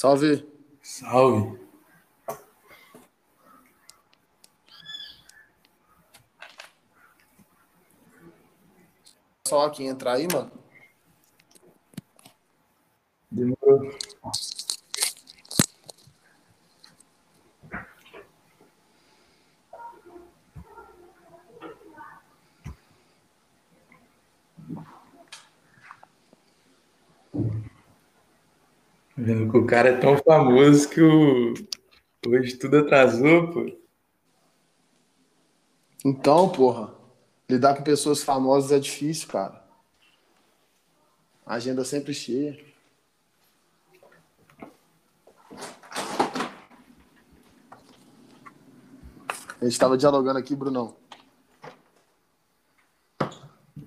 Salve. Salve. Só aqui entrar aí, mano. Demorou. O cara é tão famoso que o... hoje tudo atrasou, pô. Então, porra, lidar com pessoas famosas é difícil, cara. A agenda sempre cheia. A gente tava dialogando aqui, Brunão.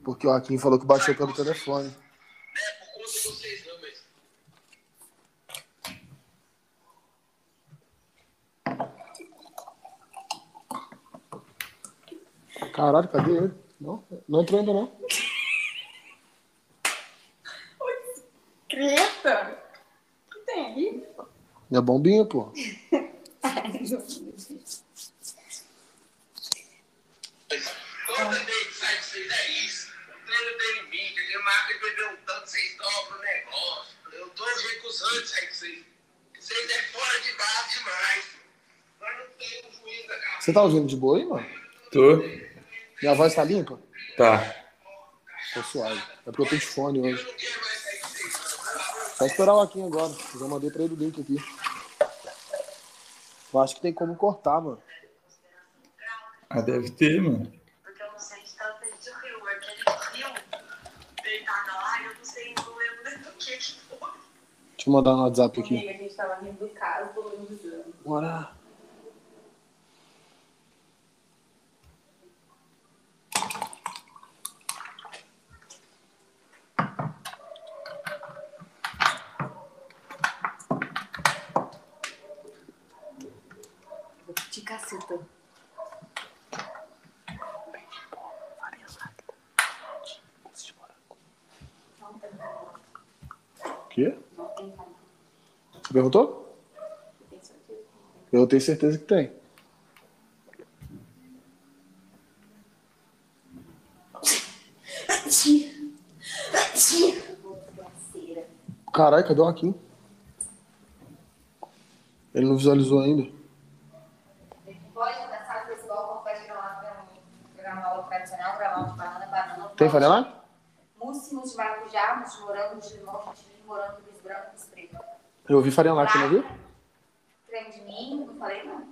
Porque o Joaquim falou que baixou pelo telefone. Caralho, cadê ele? Não, não entrou ainda não. Creta? O que tem aí? Minha bombinha, pô. Sai pra vocês é isso. Treino tem limite, a marca de beber um tanto, vocês dobram o negócio. Eu tô recusando isso aí que vocês. Vocês é fora de base demais. Nós não temos juízo da. Você tá ouvindo de boa aí, mano? Tô. Minha voz tá limpa? Tá. Tô suave. É porque eu tô de fone hoje. Só esperar o Joaquim agora. Já mandei pra ele o link aqui. Eu acho que tem como cortar, mano. Ah, deve ter, mano. Porque eu não sei de tanto de rio. Aquele rio deitada lá, eu não sei, não lembro nem do que que foi. Deixa eu mandar no WhatsApp aqui. A gente tava rindo do caso, todo mundo dizendo. Bora. Perguntou? Eu tenho certeza que tem. Caralho, cadê o Joaquim? Ele não visualizou ainda. Pode começar o festival como vai gravar gravar aula tradicional, de banana, banana. Tem de maracujá, mousse morango, limão, morango. Eu ouvi farinha lá, você não viu? Creme de ninho, não falei não.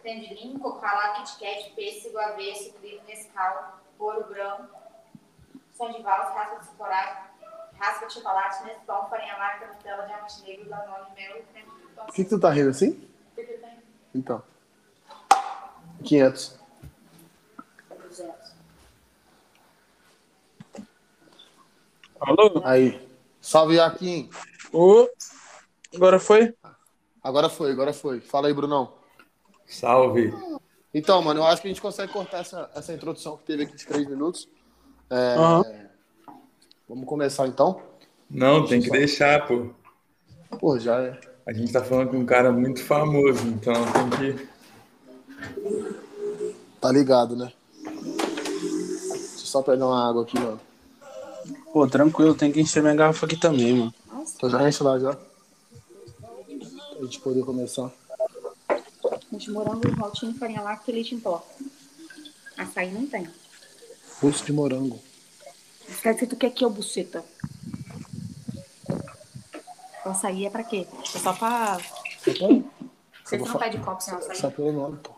Creme de ninho, coco ralado, Kit Kat, pêssego, avesso, trigo, mescal, ouro branco, som de valsa, raspa de chocolate, raspa de chocolate, Neston, farinha láctea, Nutella, diamante negro, danone, mel e creme de Por que, que tu tá rindo assim? Porque tem Então. 500. 200. Alô? Aí. Salve, Joaquim. Ô, agora foi? Agora foi, agora foi. Fala aí, Brunão. Salve. Então, mano, eu acho que a gente consegue cortar essa, essa introdução que teve aqui de três minutos. É, Aham. Vamos começar então? Não, tem que deixar, pô. Pô, já é. A gente tá falando com um cara muito famoso, então tem que. Tá ligado, né? Deixa eu só pegar uma água aqui, mano. Pô, tranquilo, tem que encher minha garrafa aqui também, mano. Então já enche lá já. Pra gente poder começar. de morango, maltinho, farinha láctea e leite em pó. Açaí não tem. Mousse de morango. Quer dizer, tu quer que eu buceta? O açaí é pra quê? É só pra... Você vou não pede copo sem açaí? Só pelo nome, pô.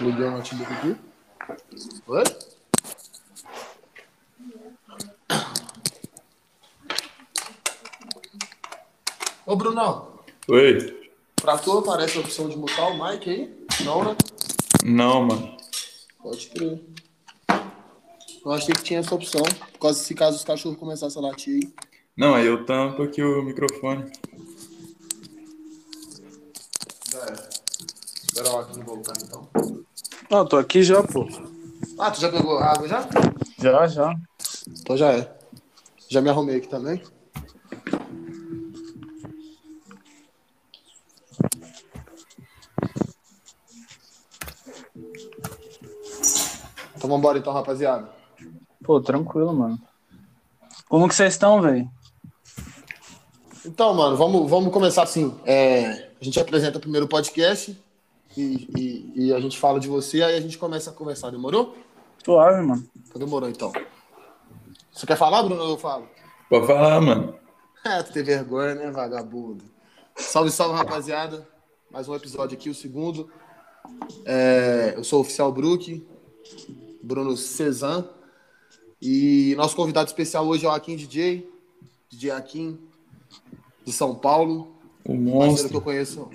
Liguei o notebook aqui. Oi? Ô, Brunão. Oi? Pra tu aparece a opção de mutar o mic aí? Não, né? Não, mano. Pode crer. Eu achei que tinha essa opção. Por causa se caso os cachorros começassem a latir aí. Não, aí eu tampo aqui o microfone. Já é. Espera o Joaquim voltar então. Ó, tô aqui já, pô. Ah, tu já pegou a água já? Já, já. Então já é. Já me arrumei aqui também. Então vambora então, rapaziada. Pô, tranquilo, mano. Como que vocês estão, velho? Então, mano, vamos, vamos começar assim. É, a gente apresenta primeiro o podcast e, e, e a gente fala de você, aí a gente começa a conversar. Demorou? Suave, mano. Então demorou, então. Você quer falar, Bruno? ou Eu falo. Pode falar, mano. É, tu tem vergonha, né, vagabundo? Salve, salve, rapaziada. Mais um episódio aqui, o segundo. É, eu sou o Oficial Brook, Bruno Cezan. E nosso convidado especial hoje é o Akin DJ, DJ Akin, de São Paulo. O Parceiro que eu monstro. conheço,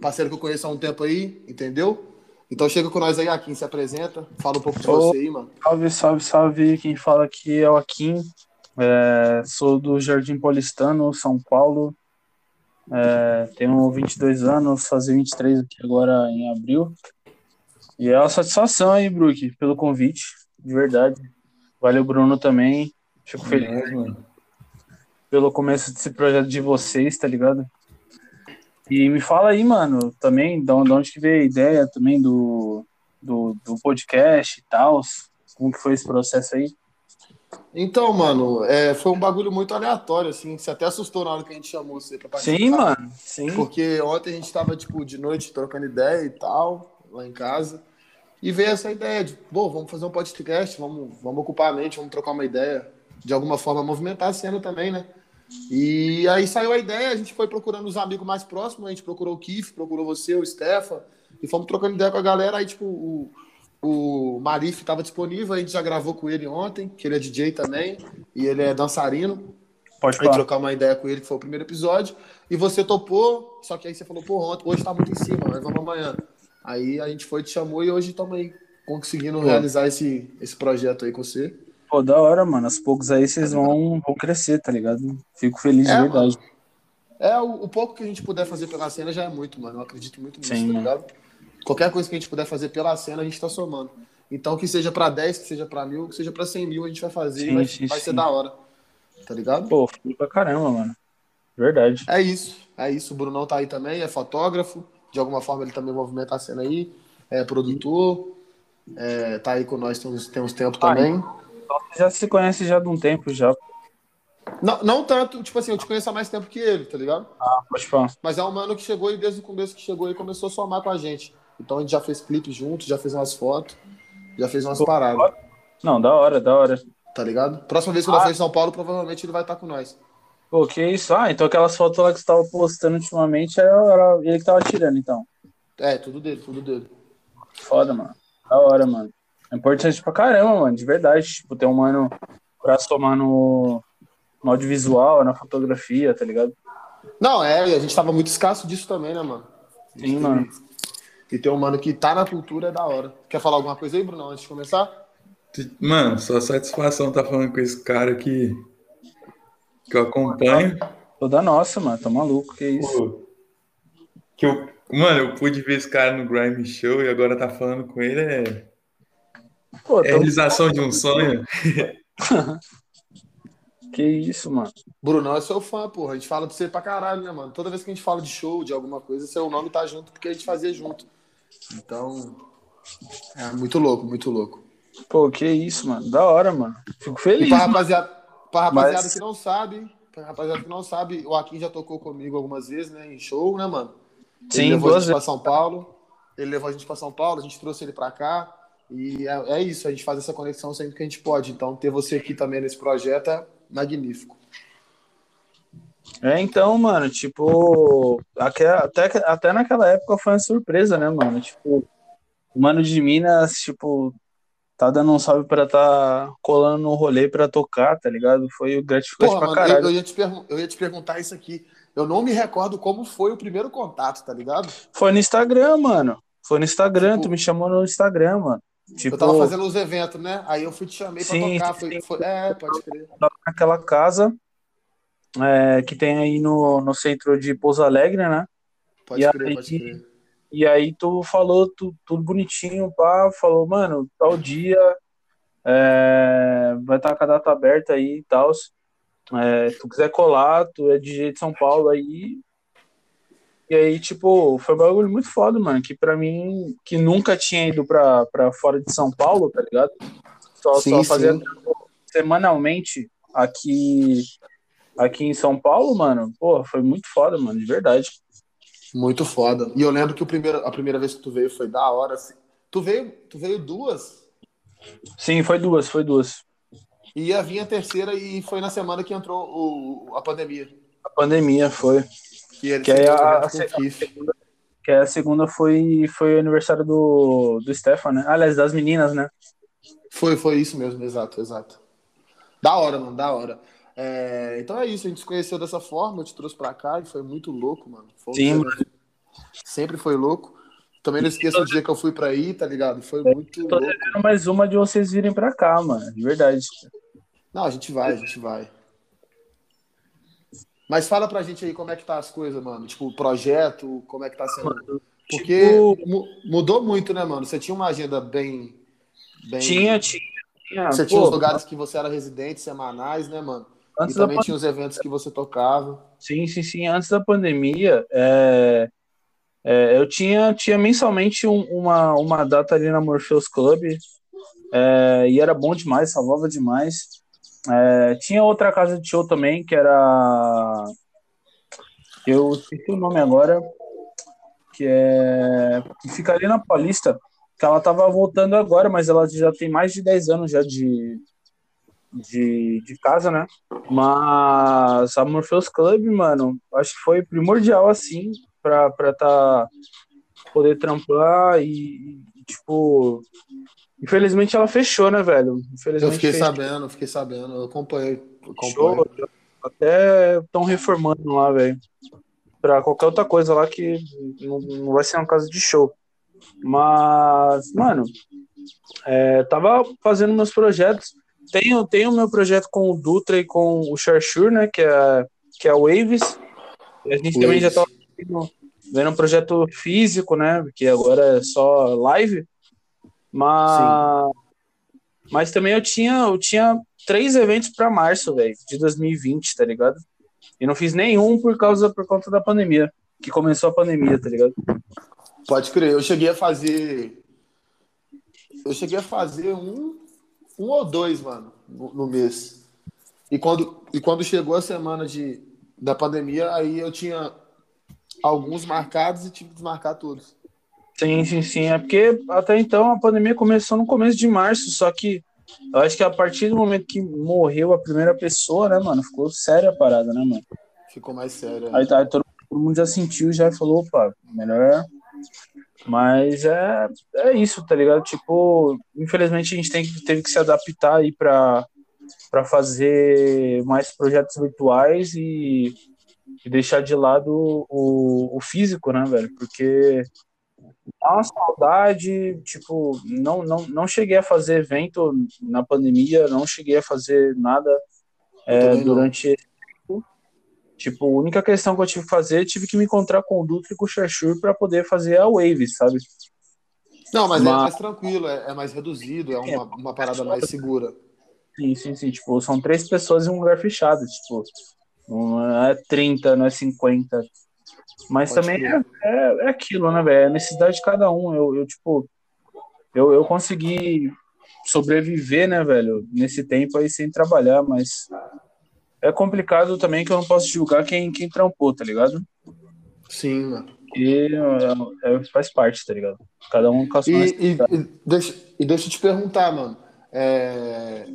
parceiro que eu conheço há um tempo aí, entendeu? Então chega com nós aí, Akin, se apresenta, fala um pouco de você aí, mano. Salve, salve, salve. Quem fala aqui é o Akin. É, sou do Jardim Paulistano, São Paulo. É, tenho 22 anos, fazer 23 aqui agora em abril. E é uma satisfação aí, Brook, pelo convite, de verdade. Valeu, Bruno, também. Fico feliz mano. pelo começo desse projeto de vocês, tá ligado? E me fala aí, mano, também, de onde de onde que veio a ideia também do, do, do podcast e tal. Como que foi esse processo aí? Então, mano, é, foi um bagulho muito aleatório, assim. Você até assustou na hora que a gente chamou você pra participar. Sim, mano, sim. Porque ontem a gente tava, tipo, de noite trocando ideia e tal, lá em casa. E veio essa ideia de, pô, vamos fazer um podcast, vamos, vamos ocupar a mente, vamos trocar uma ideia. De alguma forma, movimentar a cena também, né? E aí saiu a ideia, a gente foi procurando os amigos mais próximos, a gente procurou o Kif, procurou você, o Stefan, e fomos trocando ideia com a galera. Aí, tipo, o, o Marif estava disponível, a gente já gravou com ele ontem, que ele é DJ também, e ele é dançarino. Pode Aí falar. trocar uma ideia com ele, que foi o primeiro episódio. E você topou, só que aí você falou, pô, ontem, hoje tá muito em cima, mas vamos amanhã. Aí a gente foi, te chamou e hoje estamos aí conseguindo Pô. realizar esse, esse projeto aí com você. Pô, da hora, mano. Aos poucos aí vocês vão, vão crescer, tá ligado? Fico feliz de É, verdade. É, o, o pouco que a gente puder fazer pela cena já é muito, mano. Eu acredito muito nisso, Sim, tá mano. ligado? Qualquer coisa que a gente puder fazer pela cena, a gente tá somando. Então, que seja pra 10, que seja pra mil, que seja pra 100 mil, a gente vai fazer Sim, e vai, sim, vai ser sim. da hora. Tá ligado? Pô, fui pra caramba, mano. Verdade. É isso, é isso. O Brunão tá aí também, é fotógrafo. De alguma forma ele também movimenta a cena aí. É produtor. É, tá aí com nós tem uns, tem uns tempos Ah, também. Já se conhece já de um tempo já. Não, não tanto, tipo assim, eu te conheço há mais tempo que ele, tá ligado? Ah, pode falar. Mas é um mano que chegou e desde o começo que chegou e começou a somar com a gente. Então a gente já fez clipe junto, já fez umas fotos, já fez umas Pô, paradas, Não, da hora, da hora. tá ligado? Próxima vez que eu Ah. for em São Paulo, provavelmente ele vai estar com nós. Pô, que isso? Ah, então aquelas fotos lá que você tava postando ultimamente era, era ele que tava tirando, então. É, tudo dele, tudo dele. Foda, mano. Da hora, mano. É importante pra caramba, mano, de verdade. Tipo, ter um mano pra somar no, no audiovisual, na fotografia, tá ligado? Não, é, a gente tava muito escasso disso também, né, mano? Sim, mano. E ter um mano que tá na cultura é da hora. Quer falar alguma coisa aí, Bruno, antes de começar? Mano, só satisfação tá falando com esse cara que, que eu acompanho. Toda nossa, mano. Tá maluco, que isso. Pô, que eu, mano, eu pude ver esse cara no Grime Show e agora tá falando com ele. É, Pô, é realização de um sonho. que isso, mano. Brunão é seu fã, porra. A gente fala de você pra caralho, né, mano? Toda vez que a gente fala de show, de alguma coisa, seu nome tá junto porque a gente fazia junto. Então. É muito louco, muito louco. Pô, que isso, mano. Da hora, mano. Fico E feliz. pra mano. rapaziada, pra rapaziada Mas- que não sabe, pra rapaziada que não sabe, o Akin já tocou comigo algumas vezes, né, em show, né, mano? Ele Sim, levou a gente pra São Paulo. Ele levou a gente pra São Paulo, a gente trouxe ele pra cá. E é, é isso, a gente faz essa conexão sempre que a gente pode. Então, ter você aqui também nesse projeto é magnífico. É, então, mano, tipo, até, até naquela época foi uma surpresa, né, mano? Tipo, o mano de Minas, tipo, tá dando um salve pra tá colando no rolê pra tocar, tá ligado? Foi gratificante Porra, pra mano, eu, caralho. eu ia te eu ia te perguntar isso aqui. Eu não me recordo como foi o primeiro contato, tá ligado? Foi no Instagram, mano. Foi no Instagram, Tipo, tu me chamou no Instagram, mano. Tipo, eu tava fazendo os eventos, né? Aí eu fui te chamei pra Sim, tocar. sim, Foi, sim. foi- é, pode crer. naquela casa é, que tem aí no, no centro de Pouso Alegre, né? Pode E crer, aí- pode crer. E aí tu falou tu- tudo bonitinho, pá, falou, mano, tal dia é, vai estar com a data aberta aí e tal. É, se tu quiser colar, tu é DJ de São Paulo aí. E aí, tipo, foi um bagulho muito foda, mano. Que pra mim, que nunca tinha ido pra, pra fora de São Paulo, tá ligado? Só, Sim, só fazia semanalmente aqui, aqui em São Paulo, mano. Pô, foi muito foda, mano, de verdade. Muito foda. E eu lembro que o primeiro, a primeira vez que tu veio foi da hora. assim. Tu veio, tu veio duas Sim, foi duas, foi duas. e ia vir a terceira e foi na semana que entrou o, a pandemia. A pandemia foi. Que, Que aí a- a- Kiff. Que a segunda foi, foi o aniversário do, do Stefan, né? Aliás, das meninas, né? Foi, foi isso mesmo, exato, exato. Da hora, mano, da hora. É, então é isso, a gente se conheceu dessa forma, eu te trouxe pra cá e foi muito louco, mano. Foi Sim, dia- Sempre foi louco. Também não esqueça o dia que eu fui pra aí, tá ligado? Foi muito Tô louco. devendo mais uma de vocês virem pra cá, mano. De verdade. Não, a gente vai, a gente vai. Mas fala pra gente aí como é que tá as coisas, mano. Tipo, o projeto, como é que tá sendo. Porque Tipo- mu- mudou muito, né, mano? Você tinha uma agenda bem. bem... Tinha, tinha. tinha. Você Pô, tinha os lugares que você era residente, semanais, né, mano? Antes e da também tinha os eventos que você tocava. Sim, sim, sim. Antes da pandemia, é, é, eu tinha, tinha mensalmente um- uma, uma data ali na Morpheus Club, é, e era bom demais, salvava demais. É, tinha outra casa de show também, que era. Eu esqueci o nome agora, que é. que fica ali na Paulista, que ela tava voltando agora, mas ela já tem mais de 10 anos já de, de, de casa, né? Mas a Morpheus Club, mano, acho que foi primordial, assim, pra, pra tá, poder trampar e, tipo, infelizmente ela fechou, né, velho? Infelizmente Eu fiquei fechou. sabendo, fiquei sabendo. Eu acompanhei. Acompanhei. até estão reformando lá, velho. Pra qualquer outra coisa lá que não, não vai ser uma casa de show. Mas, mano, é, tava fazendo meus projetos. Tenho, tenho meu projeto com o Dutra e com o Charchur, né? Que é, que é o Waves. E a gente também já tá vendo, vendo um projeto físico, né? Que agora é só live. Mas, mas também eu tinha, eu tinha três eventos para março, velho, de 2020, tá ligado? E não fiz nenhum por causa por conta da pandemia, que começou a pandemia, tá ligado? Pode crer. Eu cheguei a fazer. Eu cheguei a fazer um, um ou dois, mano, no, no mês. E quando, e quando chegou a semana de, da pandemia, aí eu tinha alguns marcados e tive que desmarcar todos. Sim, sim, sim. É porque até então a pandemia começou no começo de março, só que eu acho que a partir do momento que morreu a primeira pessoa, né, mano, ficou séria a parada, né, mano? Ficou mais sério. né? Aí, tá, todo, todo mundo já sentiu, já falou, opa, melhor. Mas é, é isso, tá ligado? Tipo, infelizmente a gente tem, teve que se adaptar aí pra, pra fazer mais projetos virtuais e, e deixar de lado o, o físico, né, velho? Porque dá uma saudade, tipo, não, não, não cheguei a fazer evento na pandemia, não cheguei a fazer nada é, durante. Tipo, a única questão que eu tive que fazer, tive que me encontrar com o Dutra e com o Chachur para poder fazer a Wave, sabe? Não, mas, é Mas- mais tranquilo, é, é mais reduzido, é uma, uma parada mais segura. Sim, sim, sim. Tipo, são três pessoas em um lugar fechado. Tipo, não é 30, não é 50. Mas Pode também é, é, é aquilo, né, velho? É a necessidade de cada um. Eu, eu tipo, eu, eu consegui sobreviver, né, velho, nesse tempo aí sem trabalhar, mas é complicado também que eu não posso julgar quem, quem trampou, tá ligado? Sim, mano. E é, é- faz parte, tá ligado? Cada um com a sua E, e, deixa, e deixa eu te perguntar, mano. é,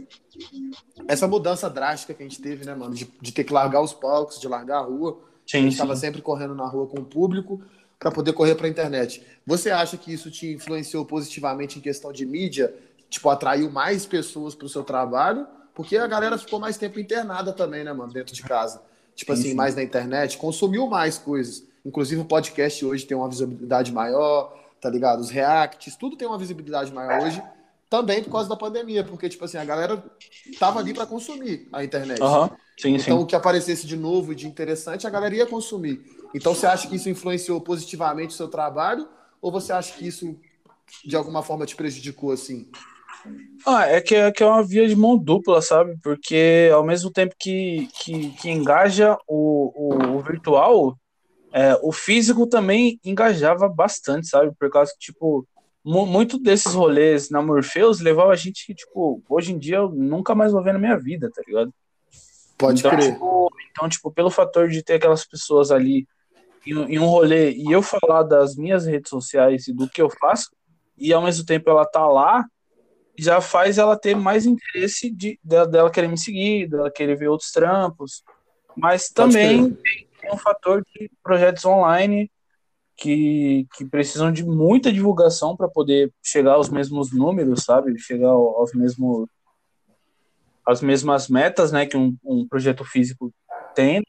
Essa mudança drástica que a gente teve, né, mano? De, de ter que largar os palcos, de largar a rua. a Sim, gente sim. estava sempre correndo na rua com o público para poder correr para a internet. Você acha que isso te influenciou positivamente em questão de mídia? Tipo, atraiu mais pessoas para o seu trabalho? Porque a galera ficou mais tempo internada também, né, mano? Dentro de casa. Tipo Sim, assim, sim. mais na internet, consumiu mais coisas. Inclusive o podcast hoje tem uma visibilidade maior, tá ligado? Os reacts, tudo tem uma visibilidade maior hoje, também por causa da pandemia, porque, tipo assim, a galera tava ali para consumir a internet. Aham, sim, Então, sim. o que aparecesse de novo e de interessante, a galera ia consumir. Então, você acha que isso influenciou positivamente o seu trabalho? Ou você acha que isso, de alguma forma, te prejudicou, assim? Ah, é que, é que é uma via de mão dupla, sabe? Porque ao mesmo tempo que, que, que engaja o, o, o virtual, é, o físico também engajava bastante, sabe? Por causa que, tipo, mu- muito desses rolês na Morpheus levava a gente que, tipo, hoje em dia eu nunca mais vou ver na minha vida, tá ligado? Pode então, crer. Tipo, então, tipo, pelo fator de ter aquelas pessoas ali em, em um rolê e eu falar das minhas redes sociais e do que eu faço, e ao mesmo tempo ela tá lá, já faz ela ter mais interesse de, dela, dela querer me seguir, dela querer ver outros trampos. Mas também tem, tem um fator de projetos online que, que precisam de muita divulgação para poder chegar aos mesmos números, sabe? Chegar ao- aos mesmos as mesmas metas, né, que um, um projeto físico tem.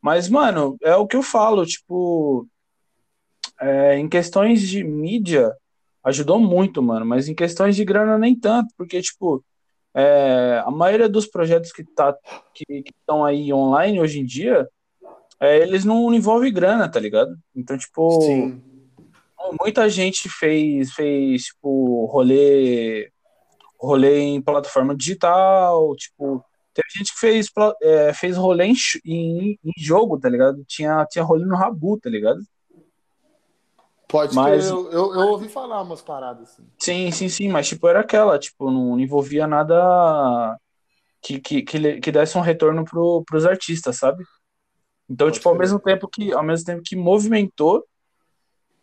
Mas, mano, é o que eu falo, tipo, é, em questões de mídia, ajudou muito, mano, mas em questões de grana nem tanto, porque, tipo, é, a maioria dos projetos que tá, que estão aí online hoje em dia, é, eles não envolvem grana, tá ligado? Então, tipo, Sim. muita gente fez, fez tipo, rolê, rolê em plataforma digital, tipo, teve gente que fez, é, fez rolê em, em, em jogo, tá ligado? Tinha, tinha rolê no Rabu, tá ligado? Pode Mas-. Eu, eu, eu ouvi falar umas paradas assim. Sim, sim, sim, mas tipo, era aquela, tipo, não envolvia nada que, que, que, que desse um retorno pro, pros artistas, sabe? Então, Pode tipo, ao mesmo tempo que, ao mesmo tempo que movimentou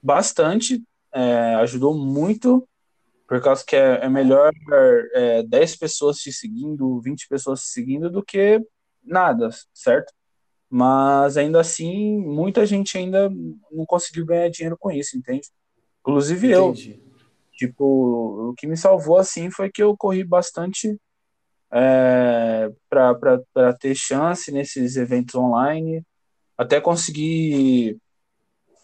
bastante, é, ajudou muito, por causa que é, é melhor é, 10 pessoas te seguindo, 20 pessoas te seguindo do que nada, certo? Mas ainda assim, muita gente ainda não conseguiu ganhar dinheiro com isso, entende? Inclusive eu. Entendi. Tipo, o que me salvou assim foi que eu corri bastante é, para ter chance nesses eventos online, até conseguir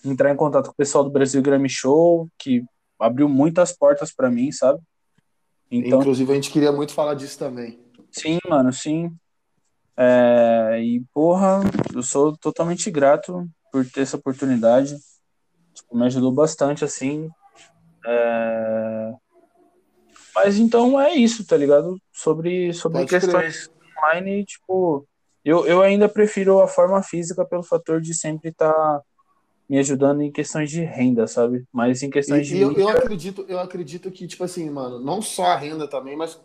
entrar em contato com o pessoal do Brasil Grammy Show, que abriu muitas portas para mim, sabe? Então, Inclusive, a gente queria muito falar disso também. sim, mano, sim. É, e porra, eu sou totalmente grato por ter essa oportunidade. Tipo, me ajudou bastante, assim. É, Mas então é isso, tá ligado? Sobre, sobre Pode questões online, tipo, eu, eu ainda prefiro a forma física pelo fator de sempre estar me ajudando em questões de renda, sabe? Mas em E, questões de e eu, mídia, eu acredito, eu acredito que, tipo assim, mano, não só a renda também, mas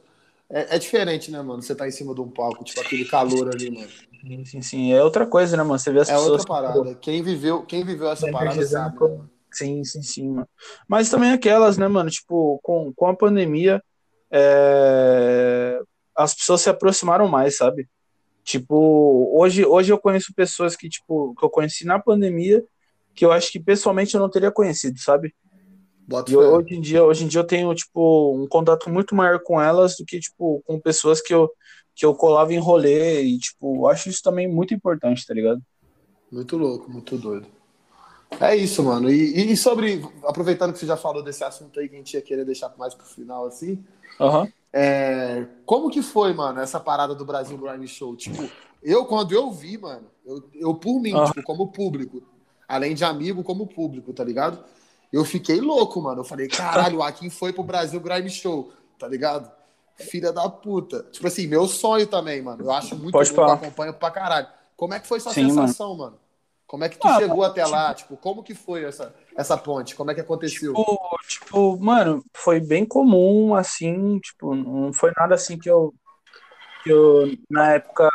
é, é diferente, né, mano? Você tá em cima de um palco, tipo aquele calor ali, mano. sim, sim, sim, é outra coisa, né, mano? Você vê as É pessoas. outra parada. Quem viveu, quem viveu essa parada sabe, né, mano? Sim, sim, sim, mano. Mas também aquelas, né, mano? Tipo, com, com a pandemia, é, as pessoas se aproximaram mais, sabe? Tipo, hoje, hoje eu conheço pessoas que, tipo, que eu conheci na pandemia, que eu acho que pessoalmente eu não teria conhecido, sabe? E hoje em dia, hoje em dia eu tenho, tipo, um contato muito maior com elas do que, tipo, com pessoas que eu, que eu colava em rolê e, tipo, acho isso também muito importante, tá ligado? Muito louco, muito doido. É isso, mano. E, e sobre, aproveitando que você já falou desse assunto aí que a gente ia querer deixar mais pro final, assim, Aham. é, como que foi, mano, essa parada do Brasil Grime Show? Tipo, eu, quando eu vi, mano, eu, eu por mim, Ah. tipo, como público, além de amigo, como público, tá ligado? Eu fiquei louco, mano. Eu falei, caralho, o Akin foi pro Brasil Grime Show, tá ligado? Filha da puta. Tipo assim, meu sonho também, mano. Eu acho muito Pode bom, eu falar. acompanho pra caralho. Como é que foi sua Sim, sensação, mano? Como é que tu Ah, chegou até lá? Tipo, como que foi essa, essa ponte? Como é que aconteceu? Tipo, tipo, mano, foi bem comum, assim, tipo, não foi nada assim que eu, que eu na época,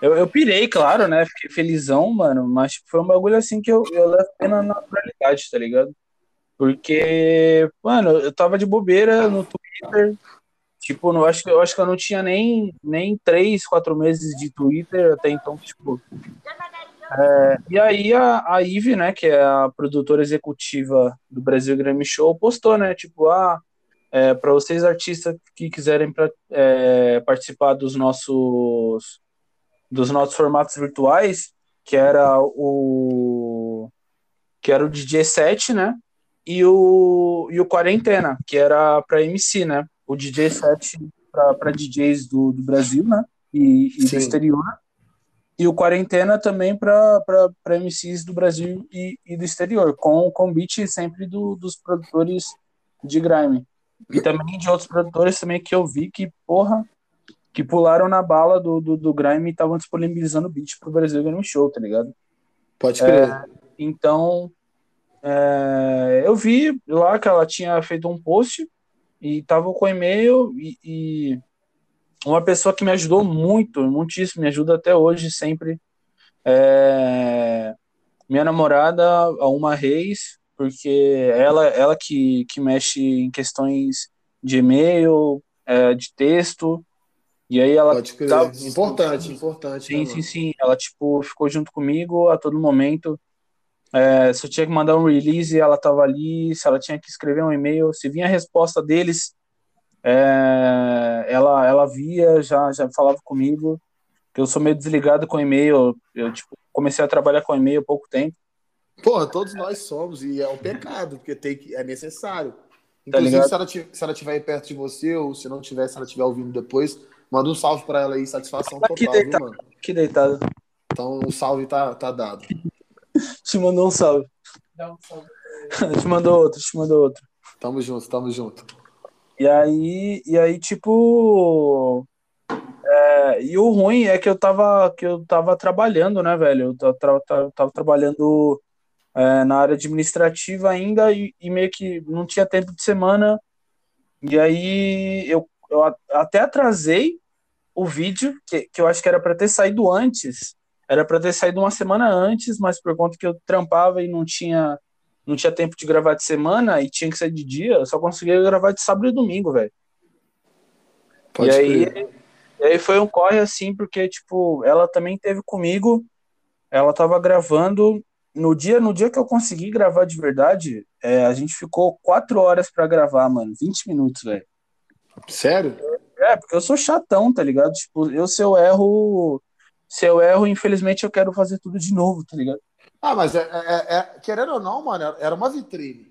eu, eu pirei, claro, né, fiquei felizão, mano, mas foi um bagulho assim que eu, eu levo bem na naturalidade, tá ligado? Porque, mano, eu tava de bobeira no Twitter, tipo, não, acho, eu acho que eu não tinha nem, nem três, quatro meses de Twitter até então, tipo, e aí a, a Ive, né, que é a produtora executiva do Brasil Grammy Show, postou, né, tipo, ah, é, para vocês artistas que quiserem pra, é, participar dos nossos dos nossos formatos virtuais, que era o que era o DJ 7, né, e o e o Quarentena, que era para MC, né, o DJ 7 para DJs do, do Brasil, né, e, e do exterior. E o Quarentena também para MCs do Brasil e, e do exterior, com com beat sempre do, dos produtores de grime. E também de outros produtores também que eu vi que, porra, que pularam na bala do, do, do grime e estavam disponibilizando beat pro Brasil Grime Show, tá ligado? Pode crer. Então, é, eu vi lá que ela tinha feito um post e tava com e-mail e, e uma pessoa que me ajudou muito, muitíssimo, me ajuda até hoje sempre. É, minha namorada, a Uma Reis, porque ela, ela que, que mexe em questões de e-mail, é, de texto, e aí ela. Pode crer. tava- Importante, importante. Sim, né, sim, sim. Ela, tipo, ficou junto comigo a todo momento. É, se eu tinha que mandar um release, ela tava ali. Se ela tinha que escrever um e-mail, se vinha a resposta deles, é, ela, ela via, já, já falava comigo. Eu sou meio desligado com e-mail. Eu, tipo, comecei a trabalhar com e-mail há pouco tempo. Porra, todos nós somos, e é um pecado, porque tem que, é necessário. Tá Inclusive, ligado? se ela, se ela estiver aí perto de você, ou se não tiver, se ela estiver ouvindo depois, manda um salve pra ela aí, satisfação Tá total, viu, deitado. mano? Que deitado. Então o salve tá, tá dado. Te mandou um salve. te mandou outro, te mandou outro. Tamo junto, tamo junto. E aí, e aí tipo. é, e o ruim é que eu tava, que eu tava trabalhando, né, velho? Eu tava, tra- tava trabalhando é, na área administrativa ainda e, e meio que não tinha tempo de semana. E aí eu, eu até atrasei o vídeo, que, que eu acho que era para ter saído antes. Era para ter saído uma semana antes, mas por conta que eu trampava e não tinha não tinha tempo de gravar de semana e tinha que ser de dia, eu só conseguia gravar de sábado e domingo, velho. E aí, e aí foi um corre assim, porque, tipo, ela também teve comigo, ela tava gravando. No dia, no dia que eu consegui gravar de verdade, é, a gente ficou quatro horas pra gravar, mano. 20 minutos, velho. Sério? É, porque eu sou chatão, tá ligado? Tipo, eu se eu erro. Se eu erro, infelizmente eu quero fazer tudo de novo, tá ligado? Ah, mas é, é- é- querendo ou não, mano, era uma vitrine.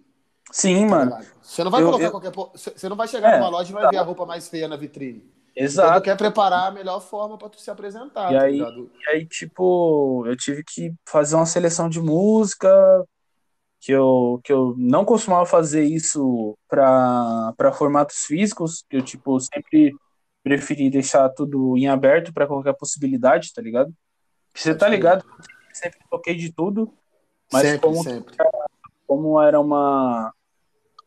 Sim, tá mano. Você não vai Eu- colocar eu- qualquer. Você não vai chegar É, numa loja e vai tá. ver a roupa mais feia na vitrine. Então Exato. tu quer preparar a melhor forma pra tu se apresentar, E tá aí- ligado? E aí, tipo, eu tive que fazer uma seleção de música, que eu, que eu não costumava fazer isso para formatos físicos, que eu, tipo, sempre preferi deixar tudo em aberto para qualquer possibilidade, tá ligado? Você tá ligado? Sempre toquei de tudo, mas sempre, como, sempre. como era uma,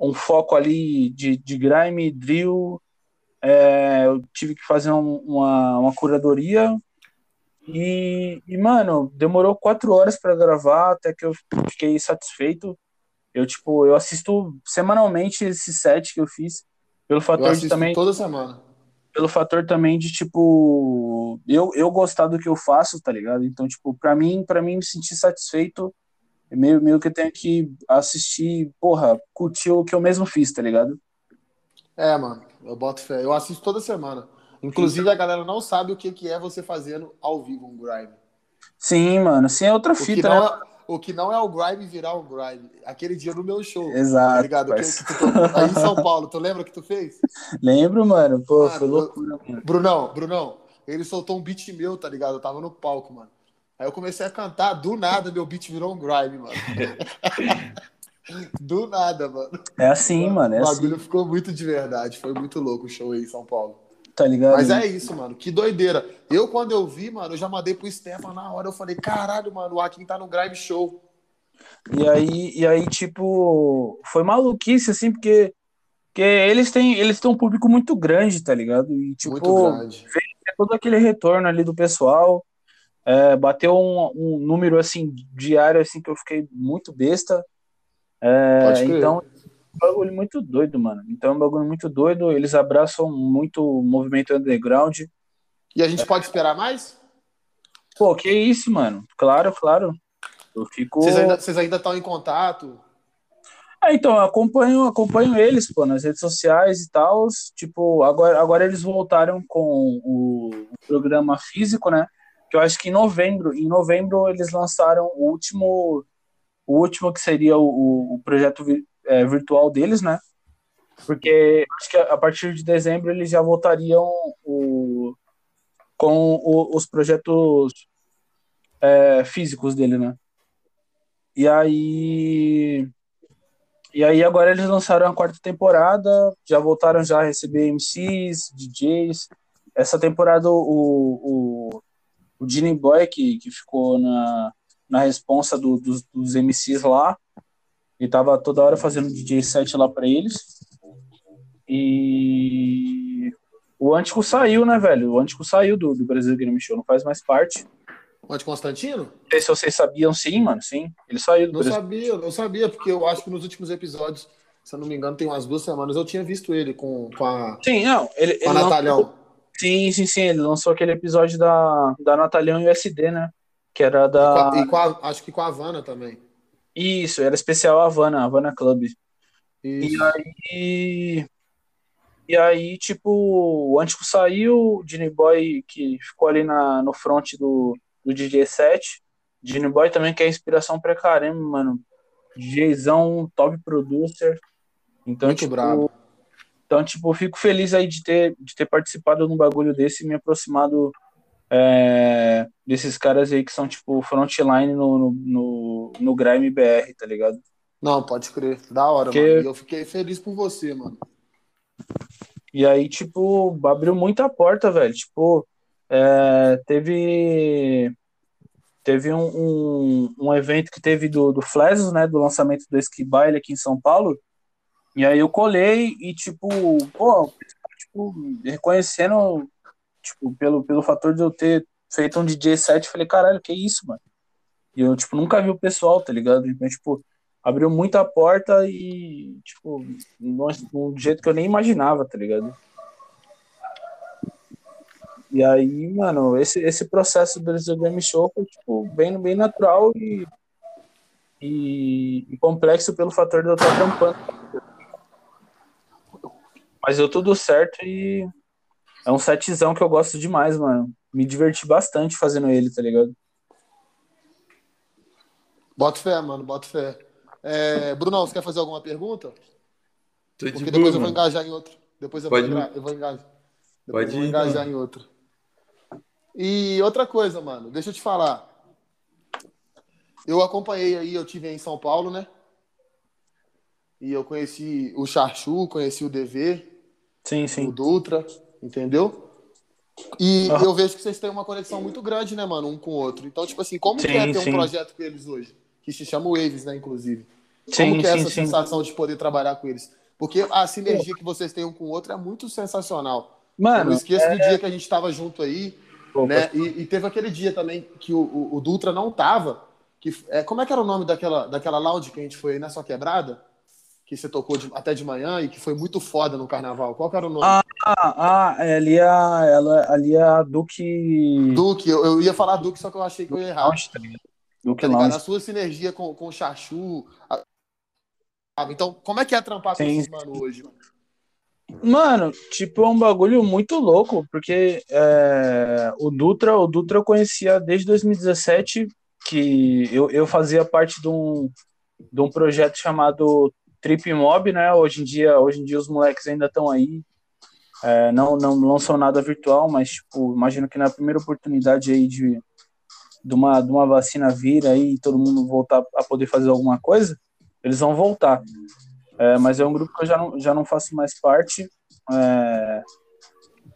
um foco ali de, de grime, drill, é, eu tive que fazer um- uma, uma curadoria e, e, mano, demorou quatro horas pra gravar até que eu fiquei satisfeito. Eu, tipo, eu assisto semanalmente esse set que eu fiz, pelo fator de também, toda semana. pelo fator também de, tipo, eu, eu gostar do que eu faço, tá ligado? Então, tipo, pra mim, pra mim me sentir satisfeito, é meio, meio que eu tenho que assistir, porra, curtir o que eu mesmo fiz, tá ligado? É, mano, eu boto fé. Eu assisto toda semana. Inclusive, a galera não sabe o que, que é você fazendo ao vivo um grime. Sim, mano, sim, é outra fita, né? é, o que não é o grime virar o grime. Aquele dia no meu show. Exato, Tá ligado? Que, que tu aí em São Paulo. Tu lembra que tu fez? Lembro, mano, pô, Mano, foi loucura, mano. Brunão, Brunão, ele soltou um beat meu, tá ligado? Eu tava no palco, mano. Aí eu comecei a cantar, do nada meu beat virou um grime, mano. do nada, mano. É assim, mano, é o assim, bagulho ficou muito de verdade. Foi muito louco o show aí em São Paulo. Tá ligado? Mas é isso, mano. Que doideira. Eu, quando eu vi, mano, eu já mandei pro Stefan na hora. Eu falei, caralho, mano, o Akin tá no Grime Show. E aí, e aí, tipo, foi maluquice, assim, porque, porque eles têm, eles têm um público muito grande, tá ligado? E, tipo, muito grande. todo aquele retorno ali do pessoal. É, bateu um, um número assim diário assim que eu fiquei muito besta. É, então, um bagulho muito doido, mano. Então é um bagulho muito doido. Eles abraçam muito o movimento underground. E a gente pode esperar mais? Pô, que isso, mano? Claro, claro. Eu fico. Vocês ainda estão em contato? Ah, então, eu acompanho, acompanho eles, pô, nas redes sociais e tal. Tipo, agora, agora eles voltaram com o, o programa físico, né? Que eu acho que em novembro, em novembro eles lançaram o último, o último que seria o, o- projeto é, virtual deles, né? Porque acho que a partir de dezembro eles já voltariam o, com o- os projetos é, físicos dele, né? E aí. E aí agora eles lançaram a quarta temporada, já voltaram já a receber MCs, DJs. Essa temporada o, o, o Boy, que, que ficou na, na responsa do- dos, dos MCs lá. E tava toda hora fazendo DJ set lá pra eles. E o Antico saiu, né, velho? O Antico saiu do, do Brasil Game Show, não faz mais parte. Onde Constantino? Não sei se vocês sabiam, sim, mano, sim. Ele saiu do Não Brasil. sabia, não sabia, porque eu acho que nos últimos episódios, se eu não me engano, tem umas duas semanas, eu tinha visto ele com, com a, Sim, não, ele, com a ele lançou- Natalhão. Sim, sim, sim. Ele lançou aquele episódio da, da Natalhão USD, né? Que era E com a- da. e com a- acho que com a Havana também. Isso, era especial Havana, Havana Club. Isso. E aí. E aí, tipo, o Antico saiu, o Genie Boy que ficou ali na, no front do, do DJ 7. Genie Boy também que é inspiração pra caramba, mano. DJzão, top producer. Então, Muito tipo, brabo. Então, tipo, fico feliz aí de ter, de ter participado de um bagulho desse e me aproximado é, desses caras aí que são, tipo, frontline no, no, no, no Grime BR, tá ligado? Não, pode crer. Da hora, Porque- mano. Eu fiquei feliz por você, mano. E aí, tipo, abriu muita porta, velho. Tipo, é, teve teve um, um, um evento que teve do, do Flesos, né, do lançamento do Ski Baile aqui em São Paulo. E aí eu colei e, tipo, pô, tipo, reconhecendo, tipo, pelo, pelo fator de eu ter feito um DJ set, falei, caralho, que isso, mano? E eu, tipo, nunca vi o pessoal, tá ligado? Então, tipo, abriu muita porta e, tipo, de jeito que eu nem imaginava, tá ligado? E aí, mano, esse, esse processo do Game Show foi, tipo, bem, bem natural e, e, e complexo pelo fator de eu estar trampando. Mas deu tudo certo e é um setzão que eu gosto demais, mano. Me diverti bastante fazendo ele, tá ligado? Bota fé, mano, bota fé. É, Brunão, você quer fazer alguma pergunta? Tô de Porque boa, depois eu vou mano. engajar em outra. Depois eu Pode vou, ir. eu vou engajar. Depois Pode eu vou ir, engajar então. em outra. E outra coisa, mano, deixa eu te falar. Eu acompanhei aí, eu tive aí em São Paulo, né? E eu conheci o Charchu, conheci o DV, Sim, o sim. Dutra, entendeu? E Ah. eu vejo que vocês têm uma conexão muito grande, né, mano, um com o outro. Então, tipo assim, como que Sim, é ter sim. um projeto com eles hoje? Que se chama Waves, né, inclusive. Como Sim, que é essa sensação de poder trabalhar com eles? Porque a sinergia que vocês têm um com o outro é muito sensacional. eu Mano, não esqueço do dia que a gente tava junto aí, Opa. né? E, e teve aquele dia também que o, o, o Dutra não tava. Que, é, como é que era o nome daquela, daquela lounge que a gente foi aí na sua quebrada? Que você tocou de- até de manhã e que foi muito foda no carnaval. Qual era o nome? Ah, ah, é ali é a, ela, ali é a Duke Duque, eu, eu ia falar Duque, só que eu achei que eu ia errar. Tá ligado? Duke Tá? Lounge. A sua sinergia com, com o Chachu. a- Então, como é que é trampar com esses mano hoje? mano? Mano, tipo, é um bagulho muito louco, porque é, o Dutra, o Dutra eu conhecia desde 2017, que eu, eu fazia parte de um, de um projeto chamado Trip Mob, né? Hoje em dia, hoje em dia os moleques ainda estão aí. É, não, não lançam nada virtual, mas tipo, imagino que na primeira oportunidade aí de, de, uma, de uma vacina vir aí e todo mundo voltar a poder fazer alguma coisa, eles vão voltar. É, mas é um grupo que eu já não, já não faço mais parte é,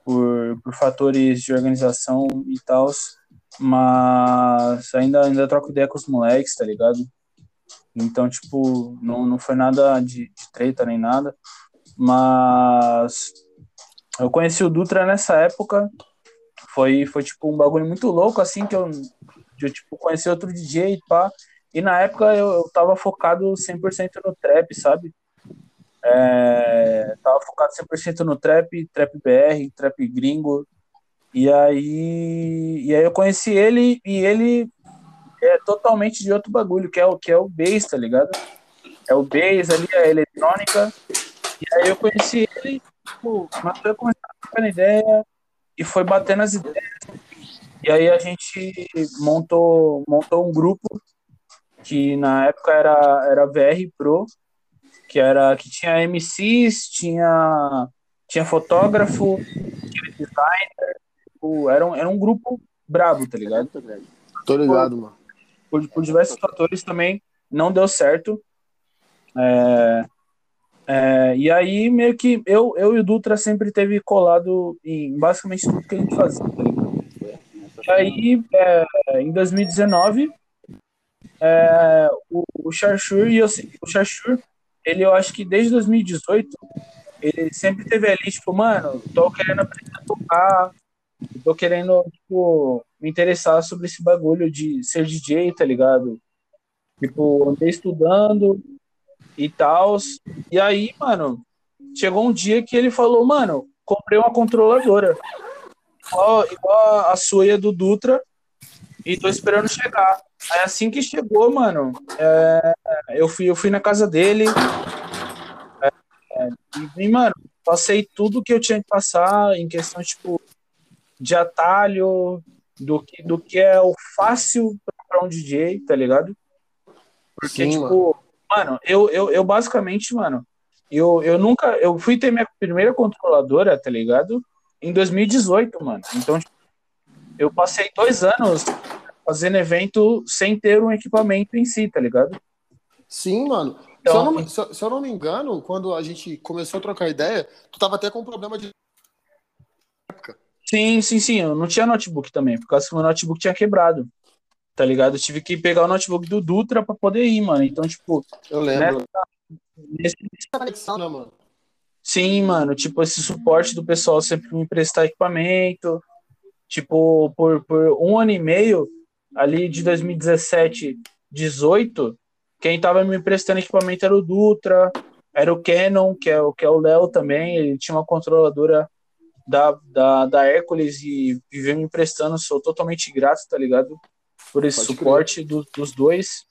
por, por fatores de organização e tal, mas ainda, ainda troco ideia com os moleques, tá ligado? Então, tipo, não, não foi nada de, de treta nem nada, mas eu conheci o Dutra nessa época, foi, foi tipo um bagulho muito louco, assim, que eu, eu tipo, conheci outro DJ e pá, e na época eu, eu tava focado 100% no trap, sabe? É, tava focado 100% no trap, trap BR, trap gringo. E aí, e aí eu conheci ele e ele é totalmente de outro bagulho, que é o que é o bass, tá ligado? É o bass ali, a eletrônica. E aí eu conheci ele, tipo, mas foi começar a ideia e foi batendo as ideias. E aí a gente montou, montou um grupo que na época era, era VR Pro, que era que tinha MCs, tinha tinha fotógrafo, tinha designer, tipo, era um, era um grupo brabo, tá ligado? Tô ligado, mano. Por, por diversos fatores também não deu certo. É, é, e aí meio que eu, eu e o Dutra sempre teve colado em basicamente tudo que a gente fazia. Tá? E aí, é, em 2019, é, o, o Charchur e eu, o Charchur, ele eu acho que desde 2018, ele sempre teve ali, tipo, mano, tô querendo aprender a tocar, tô querendo, tipo, me interessar sobre esse bagulho de ser DJ, tá ligado? Tipo, andei estudando e tal. E aí, mano, chegou um dia que ele falou, mano, comprei uma controladora. Igual, igual a sua do Dutra. E tô esperando chegar. Aí assim que chegou, mano, é, eu, fui, eu fui na casa dele. É, é, e, mano, passei tudo que eu tinha que passar em questão, tipo, de atalho, do que, do que é o fácil para um DJ, tá ligado? Porque, Sim, tipo, mano, mano eu, eu, eu basicamente, mano, eu, eu nunca. Eu fui ter minha primeira controladora, tá ligado? Em 2018, mano. Então, tipo, eu passei dois anos fazendo evento sem ter um equipamento em si, tá ligado? Sim, mano. Então, se, eu não, se, se, eu não, me engano, quando a gente começou a trocar ideia, tu tava até com um problema de. Sim, sim, sim. Eu não tinha notebook também, por causa que o meu notebook tinha quebrado. Tá ligado? Eu tive que pegar o notebook do Dutra pra poder ir, mano. Então, tipo. Eu lembro. Nessa, conexão, né, mano? Sim, mano. Tipo, esse suporte do pessoal sempre me emprestar equipamento. Tipo, por, por um ano e meio, ali de 2017, 18, quem tava me emprestando equipamento era o Dutra, era o Canon, que é, que é o Léo também, ele tinha uma controladora da, da, da Hércules e viveu me emprestando, sou totalmente grato, tá ligado? Por esse Pode suporte do, dos dois.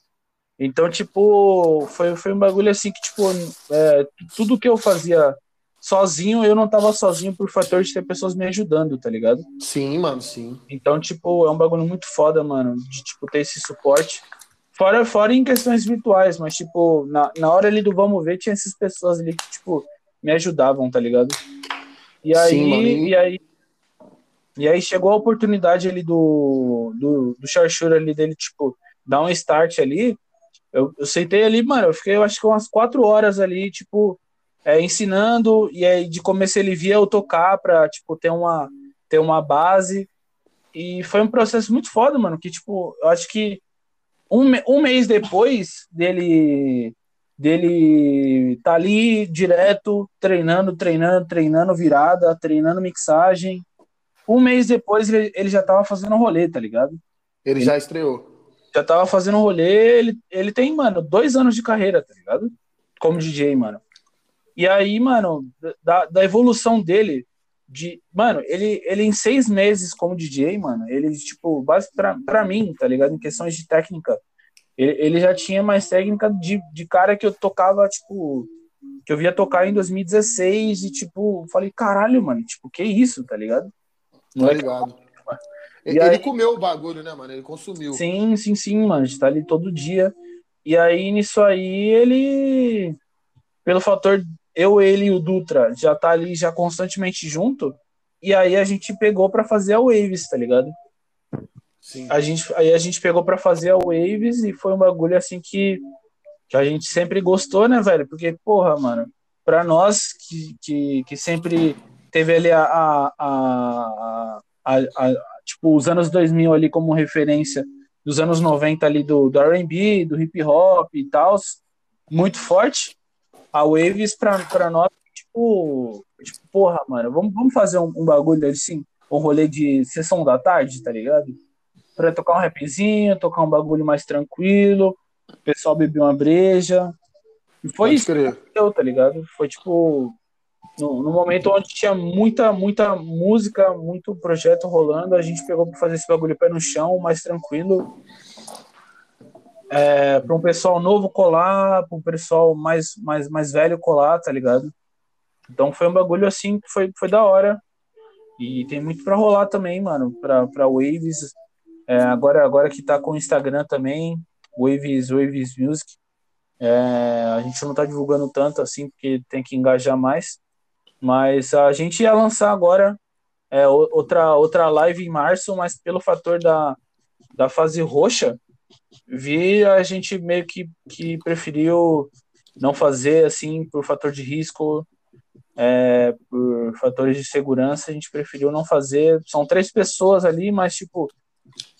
Então, tipo, foi, foi um bagulho assim que, tipo, é, tudo que eu fazia sozinho, eu não tava sozinho por fator de ter pessoas me ajudando, tá ligado? Sim, mano, sim. Então, tipo, é um bagulho muito foda, mano, de, tipo, ter esse suporte. Fora, fora em questões virtuais, mas, tipo, na, na hora ali do vamos ver, tinha essas pessoas ali que, tipo, me ajudavam, tá ligado? E aí, Sim, e... aí, e aí chegou a oportunidade ali do, do, do Charchura ali dele, tipo, dar um start ali. Eu, eu sentei ali, mano, eu fiquei, eu acho que umas quatro horas ali, tipo, é, ensinando, e aí de começo ele via eu tocar pra, tipo, ter uma, ter uma base. E foi um processo muito foda, mano, que, tipo, eu acho que um, um mês depois dele dele tá ali direto, treinando, treinando, treinando virada, treinando mixagem. Um mês depois ele, ele já tava fazendo rolê, tá ligado? Ele, ele já estreou. Já tava fazendo rolê, ele, ele tem, mano, dois anos de carreira, tá ligado? Como DJ, mano. E aí, mano, da, da evolução dele, de, mano, ele, ele em seis meses como DJ, mano, ele, tipo, pra, pra mim, tá ligado? Em questões de técnica, ele, ele já tinha mais técnica de, de cara que eu tocava, tipo, que eu via tocar em 2016 e, tipo, falei, caralho, mano, tipo, que isso, tá ligado? Não tá ligado. ele aí, comeu o bagulho, né, mano? Ele consumiu. Sim, sim, sim, mano. A gente tá ali todo dia. E aí, nisso aí, ele. Pelo fator eu, ele e o Dutra já tá ali já constantemente junto. E aí a gente pegou para fazer a Waves, tá ligado? Sim. A gente, aí a gente pegou para fazer a Waves e foi um bagulho assim que, que a gente sempre gostou, né, velho? Porque, porra, mano, pra nós que, que, que sempre teve ali a, a, a, a, a tipo, os anos 2000 ali como referência dos anos 90 ali do, do R&B, do hip hop e tal, muito forte. A Waves pra nós, tipo, tipo, porra, mano, vamos, vamos fazer um, um bagulho assim, um rolê de sessão da tarde, tá ligado? Para tocar um rapzinho, tocar um bagulho mais tranquilo, o pessoal bebeu uma breja. E foi Pode isso que deu, tá ligado? Foi tipo. No, no, momento onde tinha muita, muita música, muito projeto rolando, a gente pegou para fazer esse bagulho pé no chão, mais tranquilo. É, para um pessoal novo colar, para um pessoal mais, mais, mais velho colar, tá ligado? Então foi um bagulho assim que foi, foi da hora. E tem muito para rolar também, mano, para Waves. É, agora, agora que tá com o Instagram também, Waves, Waves Music, é, a gente não tá divulgando tanto assim, porque tem que engajar mais. Mas a gente ia lançar agora é, outra, outra live em março, mas pelo fator da, da fase roxa, vi a gente meio que, que preferiu não fazer assim por fator de risco, é, por fatores de segurança, a gente preferiu não fazer. São três pessoas ali, mas tipo,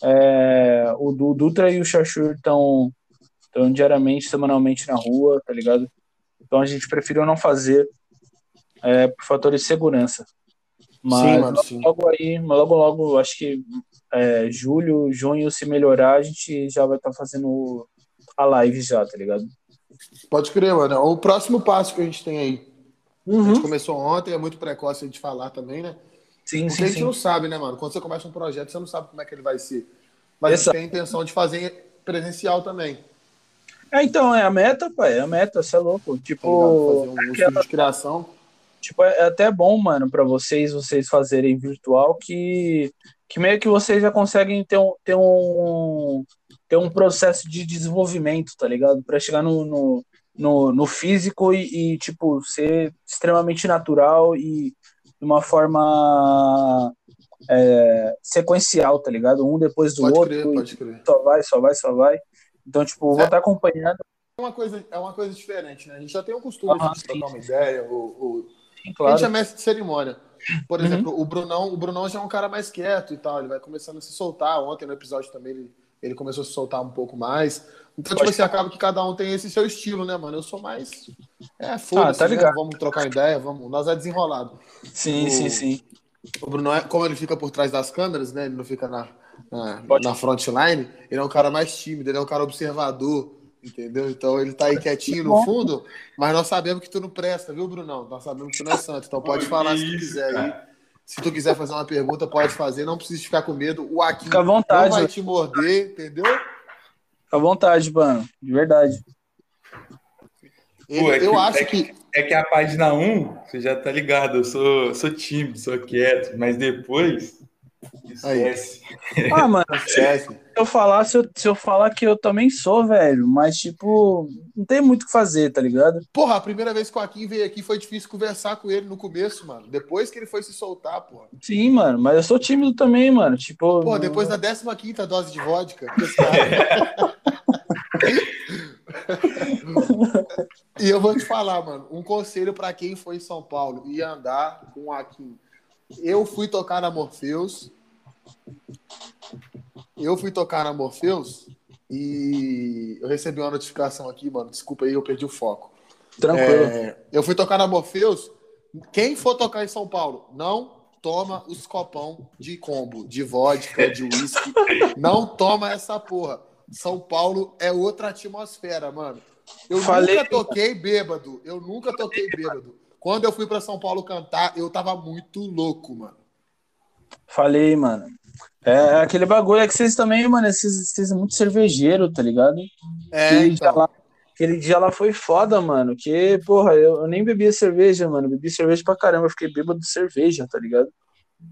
é, o, Dutra e o Chachur estão Então, diariamente, semanalmente na rua, tá ligado? Então a gente preferiu não fazer é, por fatores de segurança. Mas Sim, mano, logo, sim. logo aí, logo, logo, acho que é, julho, junho, se melhorar, a gente já vai estar fazendo a live já, tá ligado? Pode crer, mano. O próximo passo que a gente tem aí. A Uhum. gente começou ontem, é muito precoce a gente falar também, né? Sim, Porque sim, a gente sim. não sabe, né, mano? Quando você começa um projeto, você não sabe como é que ele vai ser. Mas Exato. tem a intenção de fazer presencial também. É, então, é a meta, pai, é a meta, você é louco. Tá? Tipo, Fazer um estúdio de criação. tipo, é até bom, mano, pra vocês, vocês fazerem virtual, que, que meio que vocês já conseguem ter um, ter um, ter um processo de desenvolvimento, tá ligado? Pra chegar no, no, no, no físico e, e, tipo, ser extremamente natural e de uma forma é, sequencial, tá ligado? Um depois do Pode outro, crer, pode crer. só vai, só vai, só vai. Então, tipo, vou É. estar acompanhando, É uma coisa, é uma coisa diferente, né? A gente já tem um costume Ah, de sim. trocar uma ideia. O, o... sim, A claro. gente é mestre de cerimônia. Por Uhum. exemplo, o Brunão, o Brunão já é um cara mais quieto e tal. Ele vai começando a se soltar. Ontem no episódio também ele, ele começou a se soltar um pouco mais. Então, tipo assim, acaba que cada um tem esse seu estilo, né, mano? Eu sou mais. É, foda-se, tá né? ligado. Vamos trocar ideia, vamos. Nós é desenrolado. Sim, o- sim, sim. O Bruno, é- como ele fica por trás das câmeras, né? Ele não fica na, na, Pode. na frontline, ele é um cara mais tímido, ele é um cara observador, entendeu? Então ele tá aí quietinho no fundo, mas nós sabemos que tu não presta, viu, Brunão? Nós sabemos que tu não é santo, então pode Pô, falar que se tu isso, quiser aí. Se tu quiser fazer uma pergunta, pode fazer, não precisa ficar com medo. O Akin Fica à não vontade, vai velho. te morder, entendeu? Fica à vontade, mano. De verdade. Ele- Pô, é que- eu acho é que. É que a página 1, você já tá ligado, eu sou, sou tímido, sou quieto, mas depois. Esquece. Ah, mano, Esquece. se eu falar, se eu, se eu falar que eu também sou, velho, mas tipo, não tem muito o que fazer, tá ligado? Porra, a primeira vez que o Akin veio aqui foi difícil conversar com ele no começo, mano. Depois que ele foi se soltar, porra. Sim, mano, mas eu sou tímido também, mano. Tipo, Pô, depois da 15 dose de vodka. e eu vou te falar, mano, um conselho pra quem foi em São Paulo e andar com o Akin. Eu fui tocar na Morpheus. Eu fui tocar na Morpheus e eu recebi uma notificação aqui, mano. Desculpa aí, eu perdi o foco. tranquilo. É, eu fui tocar na Morpheus. Quem for tocar em São Paulo, não toma os copão de combo, de vodka, de uísque. Não toma essa porra. São Paulo é outra atmosfera, mano. Eu Falei- nunca toquei bêbado. Eu nunca toquei bêbado. Quando eu fui pra São Paulo cantar, eu tava muito louco, mano. Falei, mano. É aquele bagulho é que vocês também, mano, vocês, vocês são muito cervejeiro, tá ligado? É, aquele, dia então. lá, aquele dia lá foi foda, mano. Que, porra, eu, eu nem bebia cerveja, mano. Bebi cerveja pra caramba. Eu fiquei bêbado de cerveja, tá ligado?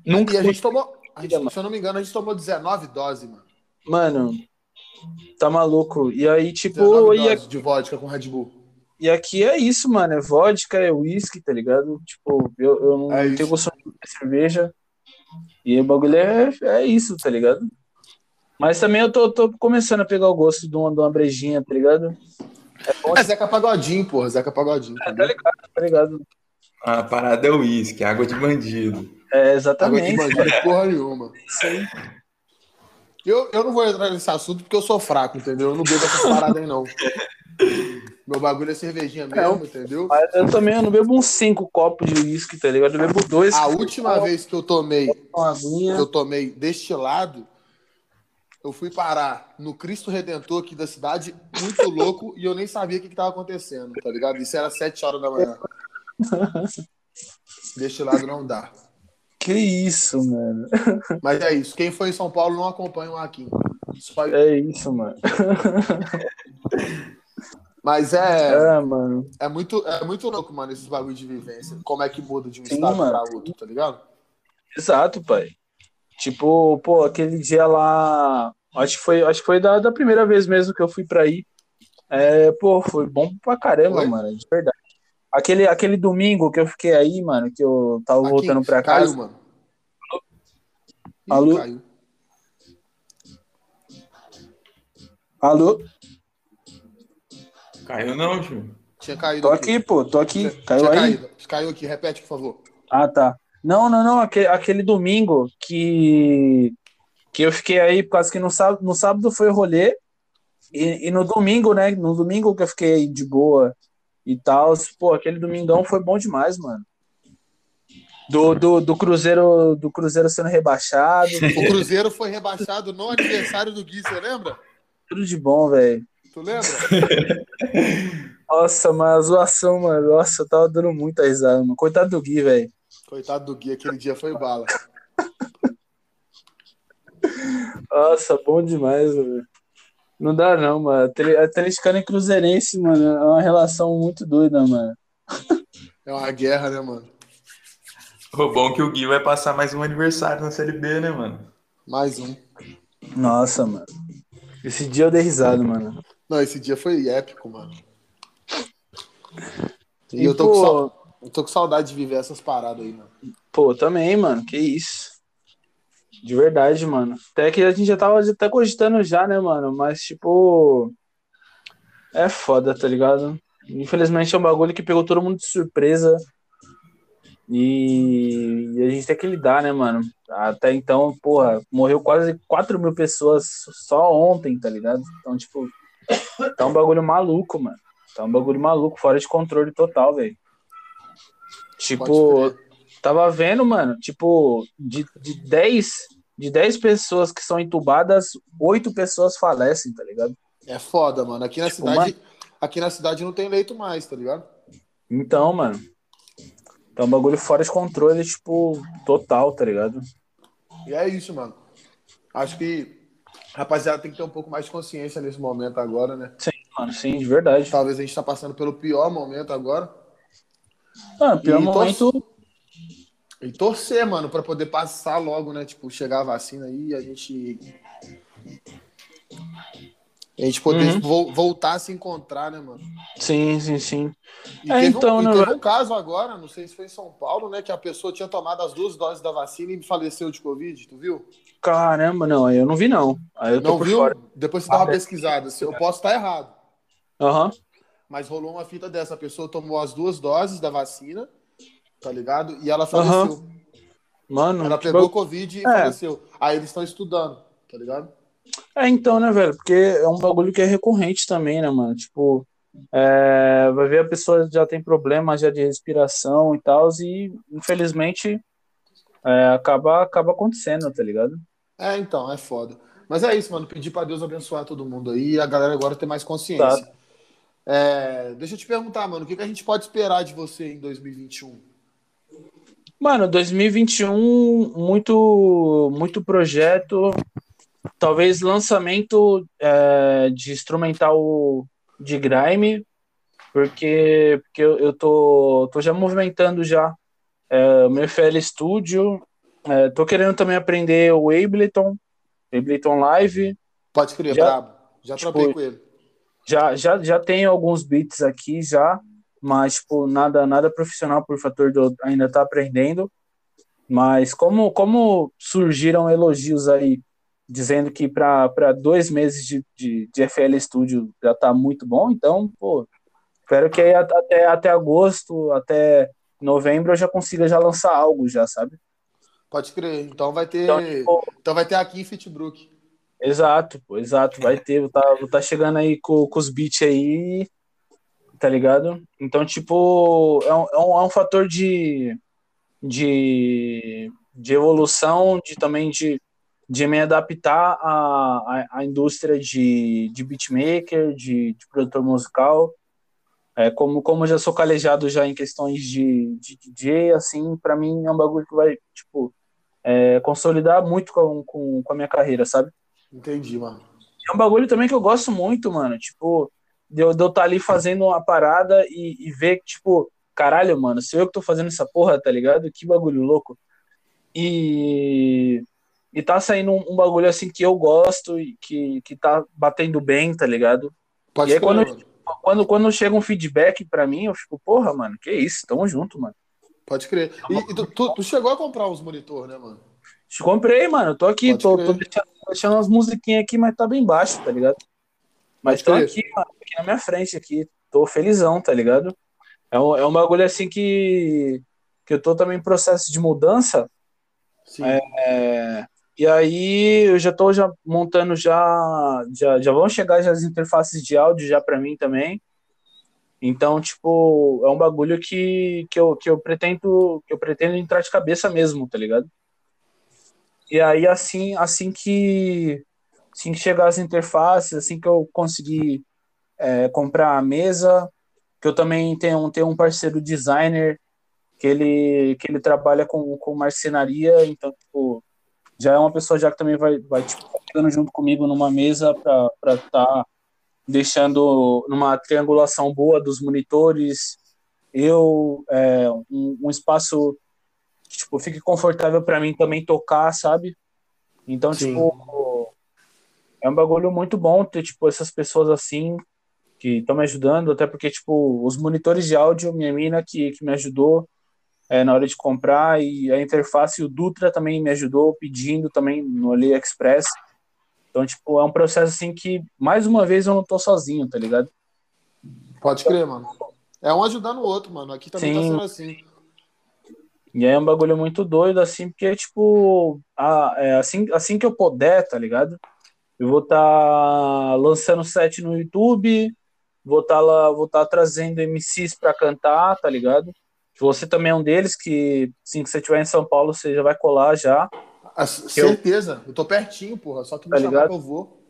Nunca. E a gente tomou. a gente- se eu não me engano, a gente tomou 19 doses, mano. Mano, tá maluco. E aí, tipo, 19 e, doses de vodka com Red Bull. E aqui é isso, mano. É vodka, é uísque, tá ligado? Tipo, eu, eu não É tenho gosto de cerveja. E o bagulho é, é isso, tá ligado? Mas também eu tô, tô começando a pegar o gosto de uma, de uma brejinha, tá ligado? É bom, É Zeca Pagodinho, porra. Zeca Pagodinho. tá entendeu? ligado, tá ligado? A parada é uísque, água de bandido. É, Água de exatamente. bandido é porra nenhuma. Isso aí. Eu, eu não vou entrar nesse assunto porque eu sou fraco, entendeu? Eu não bebo essas paradas aí, não. Meu bagulho é cervejinha mesmo, entendeu? Mas eu também eu não bebo uns cinco copos de uísque, tá ligado? Eu bebo dois. A última vez que eu tomei, que eu tomei destilado, eu fui parar no Cristo Redentor aqui da cidade, muito louco, e eu nem sabia o que estava acontecendo, tá ligado? Isso era 7 horas da manhã. Destilado não dá. Que isso, mano. Mas é isso. Quem foi em São Paulo não acompanha o Akin. Só- É isso, mano. Mas é, É, mano. é, muito, é muito louco, mano, esses bagulho de vivência. Como é que muda de um Sim, estado mano. pra outro, tá ligado? Exato, pai. Tipo, pô, aquele dia lá. Acho que foi, acho que foi da, da primeira vez mesmo que eu fui pra aí. É, pô, foi bom pra caramba, Foi? mano, de verdade. Aquele, aquele domingo que eu fiquei aí, mano, que eu tava Akin, voltando pra caiu, casa. mano. Ih, Alô? caiu. Alô? Caiu não, Ju? Tinha caído Tô aqui, pô, tô aqui. Caiu Tinha aí? caído. Caiu aqui, repete, por favor. Ah, tá. Não, não, não. Aquele, aquele domingo que, que eu fiquei aí, por causa que no sábado, no sábado foi rolê. E, e no domingo, né? No domingo que eu fiquei de boa e tal, pô, aquele domingão foi bom demais, mano. Do, do, do Cruzeiro do Cruzeiro sendo rebaixado. O Cruzeiro foi rebaixado no aniversário do Gui, você lembra? Tudo de bom, velho. Tu lembra? Nossa, mas a zoação, mano. Nossa, eu tava dando muita risada, mano. Coitado do Gui, velho. Coitado do Gui, aquele dia foi bala. Nossa, bom demais, velho. Não dá não, mano. Atl- Atleticano e Cruzeirense, mano, é uma relação muito doida, mano. É uma guerra, né, mano? O bom que o Gui vai passar mais um aniversário na Série B, né, mano? Mais um. Nossa, mano. Esse dia eu dei risada, mano. Não, esse dia foi épico, mano. E, E, eu, tô com pô- sal- eu tô com saudade de viver essas paradas aí, mano. Pô, também, mano. Que isso. De verdade, mano. Até que a gente já tava até cogitando já, né, mano? Mas, tipo. É foda, tá ligado? Infelizmente é um bagulho que pegou todo mundo de surpresa. E, e a gente tem que lidar, né, mano? Até então, porra, morreu quase 4 mil pessoas só ontem, tá ligado? Então, tipo, tá um bagulho maluco, mano. Tá um bagulho maluco, fora de controle total, velho. Tipo, tava vendo, mano, tipo, de, de 10 de 10 pessoas que são entubadas, 8 pessoas falecem, tá ligado? É foda, mano. Aqui na Tipo, cidade. Aqui na cidade não tem leito mais, tá ligado? Então, mano. Tá um bagulho fora de controle, tipo, total, tá ligado? E é isso, mano. Acho que rapaziada tem que ter um pouco mais de consciência nesse momento agora, né? Mano, sim, de verdade. Talvez a gente tá passando pelo pior momento agora. Mano, pior E momento. E torcer, mano, pra poder passar logo, né? Tipo, chegar a vacina aí e a gente. A gente poder Uhum. vo- voltar a se encontrar, né, mano? Sim, sim, sim. E É, teve, então, um, né, teve um caso agora, não sei se foi em São Paulo, né? Que a pessoa tinha tomado as duas doses da vacina e faleceu de Covid, tu viu? Caramba, não, aí eu não vi, não. Aí eu tô Não viu? fora. Depois você dá uma Ah, é. pesquisada. Se Eu posso estar errado. Aham. Mas rolou uma fita dessa. A pessoa tomou as duas doses da vacina, tá ligado? E ela faleceu. Mano, Ela pegou bagulho- Covid e É. faleceu. Aí eles estão estudando, tá ligado? É, então, né, velho? Porque é um bagulho que é recorrente também, né, mano? Tipo, é, vai ver a pessoa já tem problema já de respiração e tal, e infelizmente é, acaba, acaba acontecendo, tá ligado? É, então, é foda. Mas é isso, mano. Pedir pra Deus abençoar todo mundo aí e a galera agora ter mais consciência. É, deixa eu te perguntar, mano, o que, que a gente pode esperar de você em 2021? Mano, 2021, muito, muito projeto, talvez lançamento é, de instrumental de grime, porque, porque eu, eu tô, tô já movimentando já é, o meu FL Studio, é, tô querendo também aprender o Ableton, Ableton Live, Pode crer, Já- brabo. Já tipo, tropei com ele. já, já, já tenho alguns beats aqui já, mas tipo, nada, nada profissional por fator de eu ainda estar aprendendo. Mas como, como surgiram elogios aí dizendo que para dois meses de, de, de FL Studio já tá muito bom, então, pô, espero que até, até agosto, até novembro eu já consiga já lançar algo já, sabe? Pode crer. Então vai ter. Então, Então, tipo, vai ter aqui em Fitbrook. Exato, pô, exato. Vai ter, vou tá, vou tá chegando aí com, com os beats aí, tá ligado? Então, tipo, é um, é um, é um fator de, de, de evolução, de também de, de me adaptar à, à, à indústria de, de beatmaker, de, de produtor musical. É, como, como eu já sou calejado já em questões de, de DJ, assim, pra mim é um bagulho que vai, tipo, é, consolidar muito com, com, com a minha carreira, sabe? Entendi, mano. É um bagulho também que eu gosto muito, mano. Tipo, de eu, de eu estar ali fazendo uma parada e, e ver que, tipo, caralho, mano, se eu que tô fazendo essa porra, tá ligado? Que bagulho louco. E. E tá saindo um, um bagulho assim que eu gosto e que, que tá batendo bem, tá ligado? Pode E aí, quando- mano. Quando, quando chega um feedback pra mim, eu fico, porra, mano, que isso, tamo junto, mano. Pode crer. E, e tu, tu- tu chegou a comprar uns monitor, né, mano? Comprei, mano, tô aqui, Pode tô, tô deixando, deixando umas musiquinhas aqui, mas tá bem baixo, tá ligado? Mas Pode tô crer. aqui, mano, aqui na minha frente, aqui, tô felizão, tá ligado? É um, é um bagulho assim que, que eu tô também em processo de mudança, Sim. É, E aí eu já tô já montando já já, já vão chegar já as interfaces de áudio já para mim também. Então, tipo, é um bagulho que, que, eu, que eu pretendo que eu pretendo entrar de cabeça mesmo, tá ligado? E aí assim, assim que assim que chegar as interfaces, assim que eu conseguir é, comprar a mesa, que eu também tenho, tenho um parceiro designer que ele, que ele trabalha com, com marcenaria, então, tipo, já é uma pessoa já que também vai, vai tipo, ficando junto comigo numa mesa para estar tá deixando numa triangulação boa dos monitores, eu, é, um, um espaço que, tipo, fique confortável para mim também tocar, sabe? Então, Sim. tipo, é um bagulho muito bom ter, tipo, essas pessoas assim, que estão me ajudando, até porque, tipo, os monitores de áudio, minha mina que, que me ajudou é, na hora de comprar, e a interface, o Dutra também me ajudou pedindo também no AliExpress. Então, tipo, é um processo assim que, mais uma vez, eu não tô sozinho, tá ligado? Pode crer, mano. É um ajudando o outro, mano. Aqui também tá Sim. sendo assim. E aí é um bagulho muito doido, assim, porque, tipo, a, é, assim, assim que eu puder, tá ligado? Eu vou estar lançando set no YouTube, vou estar lá, vou estar trazendo MCs pra cantar, tá ligado? Você também é um deles que, assim que você estiver em São Paulo, você já vai colar já. A- certeza. Eu tô pertinho, porra. Só que me Tá chamar que eu vou.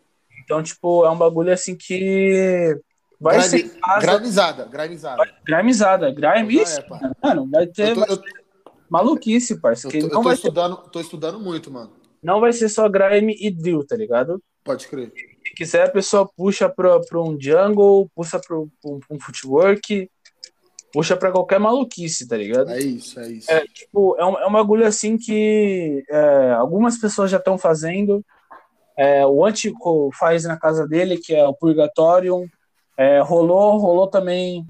Então, tipo, é um bagulho assim que vai Grime- ser casa, Grimezada, grimezada. grimezada, grime, Já isso, é, mano, vai ter Eu tô, eu, maluquice, parceiro. eu tô- que eu não, tô estudando, tô estudando muito, mano. não vai ser só grime e drill, tá ligado? Pode crer. Se quiser, a pessoa puxa pra, pra um jungle, puxa pra, pra um, pra um footwork, puxa pra qualquer maluquice, tá ligado? É isso, é isso. É, tipo, é um, é um bagulho assim que é, algumas pessoas já estão fazendo. É, o Antico faz na casa dele, que é o Purgatorium. É, rolou, rolou também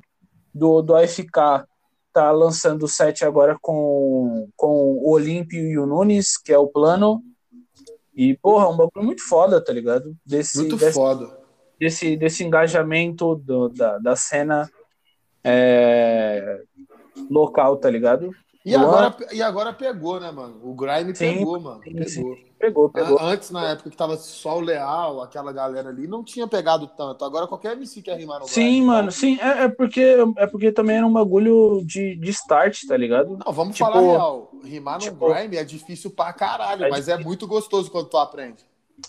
do, do AFK. Tá lançando o set agora com, com o Olímpio e o Nunes, que é o plano. E, porra, é um bagulho muito foda, tá ligado? Desse, Muito desse, foda. desse, desse engajamento do, da, da cena é, local, tá ligado? E Luan- agora, e agora pegou, né, mano? O Grime Sim, pegou, mano. sim, Pegou. sim. Pegou, pegou. Antes, na época que tava só o Leal, aquela galera ali, não tinha pegado tanto. Agora qualquer MC quer rimar no Sim, Grime. mano, sim, é, é porque é porque também era um bagulho de, de start, tá ligado? Não, vamos Tipo- falar real. Rimar no tipo- Grime é difícil pra caralho, É mas é muito gostoso quando tu aprende.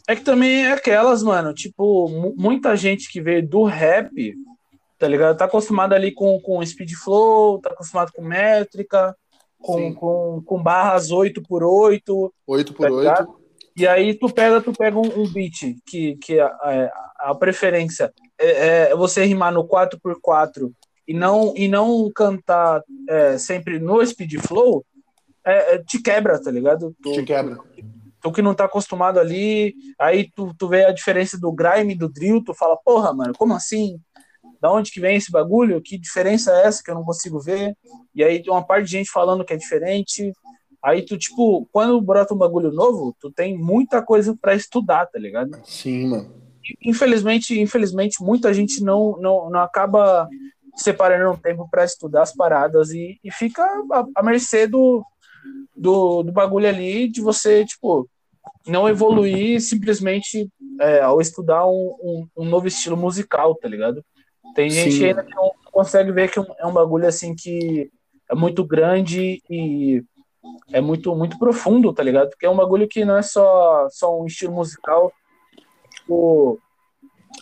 É que também é aquelas, mano, tipo, mu- muita gente que veio do rap, tá ligado? Tá acostumado ali com, com speed flow, tá acostumado com métrica, com, Sim. com, com barras 8x8, 8 tá por 8 ligado? E aí tu pega, tu pega um, um beat que, que a, a, a preferência é, é você rimar no 4x4 e não, e não cantar é, sempre no speed flow, é, é, te quebra, tá ligado? Tu, te quebra. tu que não tá acostumado ali, aí tu, tu vê a diferença do grime e do drill, tu fala, porra, mano, como assim? Da onde que vem esse bagulho? Que diferença é essa que eu não consigo ver? E aí tem uma parte de gente falando que é diferente. Aí tu, tipo, quando brota um bagulho novo, tu tem muita coisa pra estudar, tá ligado? Sim, mano. Infelizmente, infelizmente, muita gente não, não, não acaba separando um tempo pra estudar as paradas e, e fica à, à mercê do, do, do bagulho ali de você, tipo, não evoluir simplesmente é, ao estudar um, um, um novo estilo musical, tá ligado? Tem gente Sim. ainda que não consegue ver que é um- é um bagulho assim que é muito grande e é muito, muito profundo, tá ligado? Porque é um bagulho que não é só, só um estilo musical, tipo,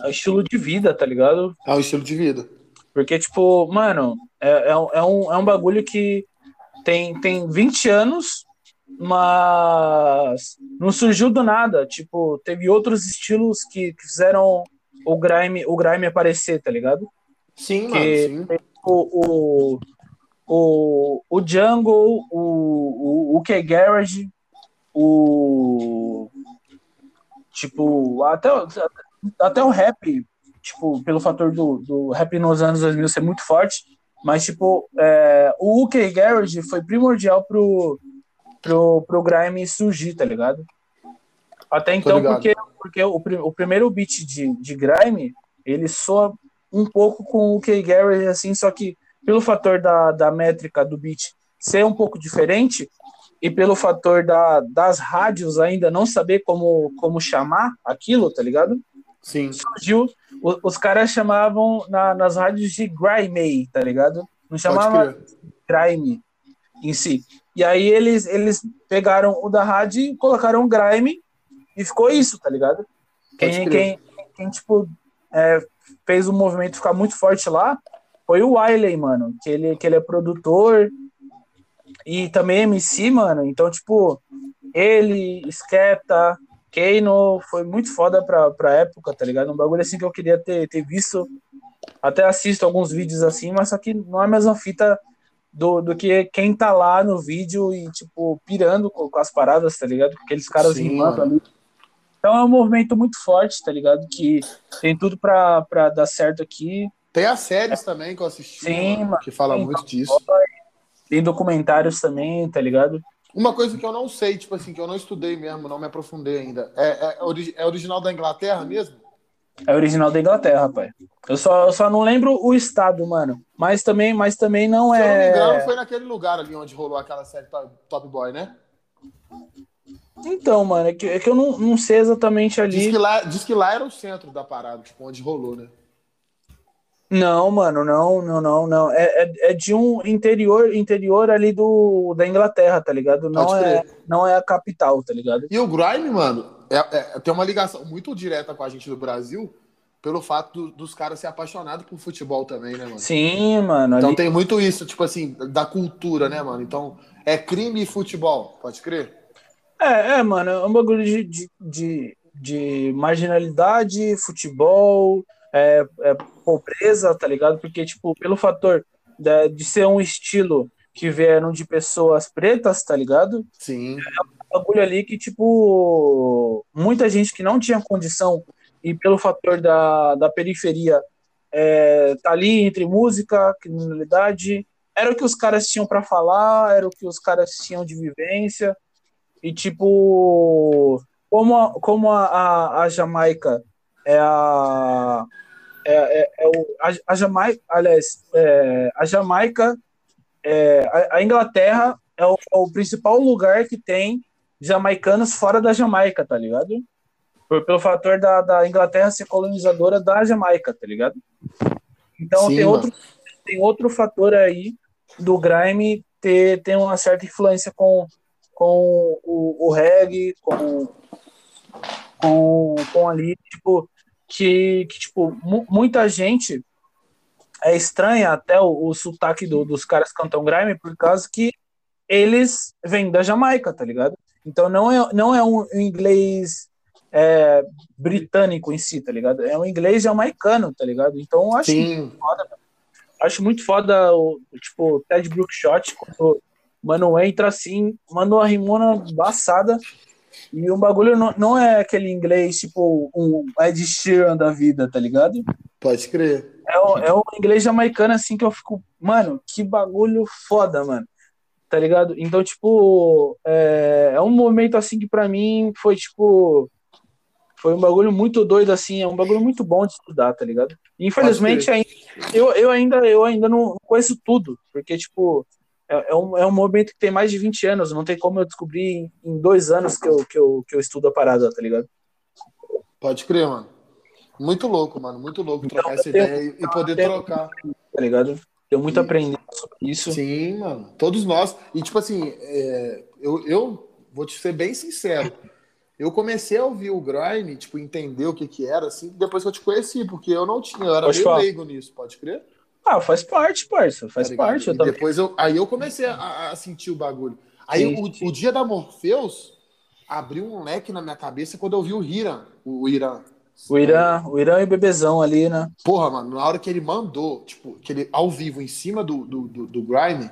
é um estilo de vida, tá ligado? É um estilo de vida. Porque, tipo, mano, é, é, um- é, um, é um bagulho que tem, tem 20 anos, mas não surgiu do nada. Tipo, teve outros estilos que que fizeram o grime, o grime aparecer, tá ligado? Sim, mano, Que- sim. O, o, o, o Jungle, o, o, o K-Garage, o. Tipo, até, o- até o rap, tipo, pelo fator do, do rap nos anos 2000 ser muito forte, mas, tipo, é, o UK Garage foi primordial pro, pro, pro Grime surgir, tá ligado? Até então, porque, porque o, o primeiro beat de, de Grime, ele soa um pouco com o UK Garage, assim, só que pelo fator da, da métrica do beat ser um pouco diferente, e pelo fator da, das rádios ainda não saber como, como chamar aquilo, tá ligado? Sim. Surgiu, o- os caras chamavam na- nas rádios de grime, tá ligado? Não chamava grime em si. E aí eles, eles pegaram o da rádio e colocaram grime e ficou isso, tá ligado? Quem, quem, quem, tipo, é, fez o movimento ficar muito forte lá foi o Wiley, mano. Que ele, que ele é produtor e também MC, mano. Então, tipo, ele, Skepta, Kano, foi muito foda pra, pra época, tá ligado? Um bagulho assim que eu queria ter, ter visto. Até assisto alguns vídeos assim, mas só que não é a mesma fita do, do que quem tá lá no vídeo e, tipo, pirando com, com as paradas, tá ligado? Aqueles caras Sim, rimando mano. ali. Então é um movimento muito forte, tá ligado? Que tem tudo pra, pra dar certo aqui. Tem as séries também que eu assisti, Sim, mano, mano. que fala Sim, muito disso. Tem documentários também, tá ligado? Uma coisa que eu não sei, tipo assim, que eu não estudei mesmo, não me aprofundei ainda. É, é, ori- é original da Inglaterra mesmo? É original da Inglaterra, pai. Eu só, eu só não lembro o estado, mano. Mas também, mas também não Se eu não me engano, é. foi naquele lugar ali onde rolou aquela série Top Boy, né? Então, mano, é que, é que eu não, não sei exatamente Diz ali. que, lá, diz que lá era o centro da parada, tipo, onde rolou, né? Não, mano, não, não, não, não. É, é, é de um interior, interior ali do, da Inglaterra, tá ligado? Não é, não é a capital, tá ligado? E o Grime, mano, é, é- tem uma ligação muito direta com a gente do Brasil, pelo fato do- dos caras ser apaixonados por futebol também, né, mano? Sim, mano. Então ali- tem muito isso, tipo assim, da cultura, né, mano? Então, é crime e futebol, pode crer? É, é, mano, é um bagulho de, de, de, de marginalidade, futebol, é, é pobreza, tá ligado? Porque, tipo, pelo fator da- de ser um estilo que vieram de pessoas pretas, tá ligado? Sim. Um bagulho ali que, tipo, muita gente que não tinha condição e pelo fator da, da periferia é, tá ali entre música, criminalidade, era o que os caras tinham pra falar, era o que os caras tinham de vivência. E, tipo, como a, como a, a, a Jamaica é a. É, é, é o, a, a Jamaica, aliás, é, a Jamaica, é, a, a Inglaterra é o, é o principal lugar que tem jamaicanos fora da Jamaica, tá ligado? Por, pelo fator da, da Inglaterra ser colonizadora da Jamaica, tá ligado? Então Sim, tem, mano. outro, tem outro fator aí do grime ter, ter uma certa influência com, com o, o reggae, com, com, com ali, tipo, que, que tipo, mu- muita gente é estranha até o, o sotaque do- dos caras que cantam grime por causa que eles vêm da Jamaica, tá ligado? Então não é, não é um inglês é, britânico em si, tá ligado? É um inglês jamaicano, tá ligado? Então eu acho Sim. acho muito foda o, tipo, Ted Brookshot, quando o mano entra assim, manda uma rimona embaçada, e o bagulho não, não é aquele inglês, tipo, um Ed Sheeran da vida, tá ligado? Pode crer. É um, é um inglês jamaicano, assim, que eu fico, mano, que bagulho foda, mano. Tá ligado? Então, tipo, é, é um momento, assim, que pra mim foi, tipo, foi um bagulho muito doido, assim, é um bagulho muito bom de estudar, tá ligado? Infelizmente, ainda, eu, eu, ainda, eu ainda não conheço tudo, porque, tipo, é, é um, é um momento que tem mais de 20 anos, não tem como eu descobrir em, dois anos que eu, que, eu, que eu estudo a parada, tá ligado? Pode crer, mano. Muito louco, mano. Muito louco trocar essa tenho- ideia e, poder tenho- trocar. Tá ligado? Tenho muito E- aprendendo sobre isso. Sim, mano. Todos nós. E, tipo assim, é, eu, eu vou te ser bem sincero. Eu comecei a ouvir o Grime, tipo, entender o que que era, assim, depois que eu te conheci, porque eu não tinha, eu era Pode meio falar. leigo nisso, pode crer? Ah, faz parte, parça. Faz Tá parte. Eu também. depois eu, aí eu comecei a, a sentir o bagulho. Aí Sim, o, sim. o dia da Morpheus abriu um leque na minha cabeça quando eu vi o Hiram. O Irã. O Irã, o Irã e o Bebezão ali, né? Porra, mano, na hora que ele mandou, tipo, que ele ao vivo em cima do, do, do, do Grime,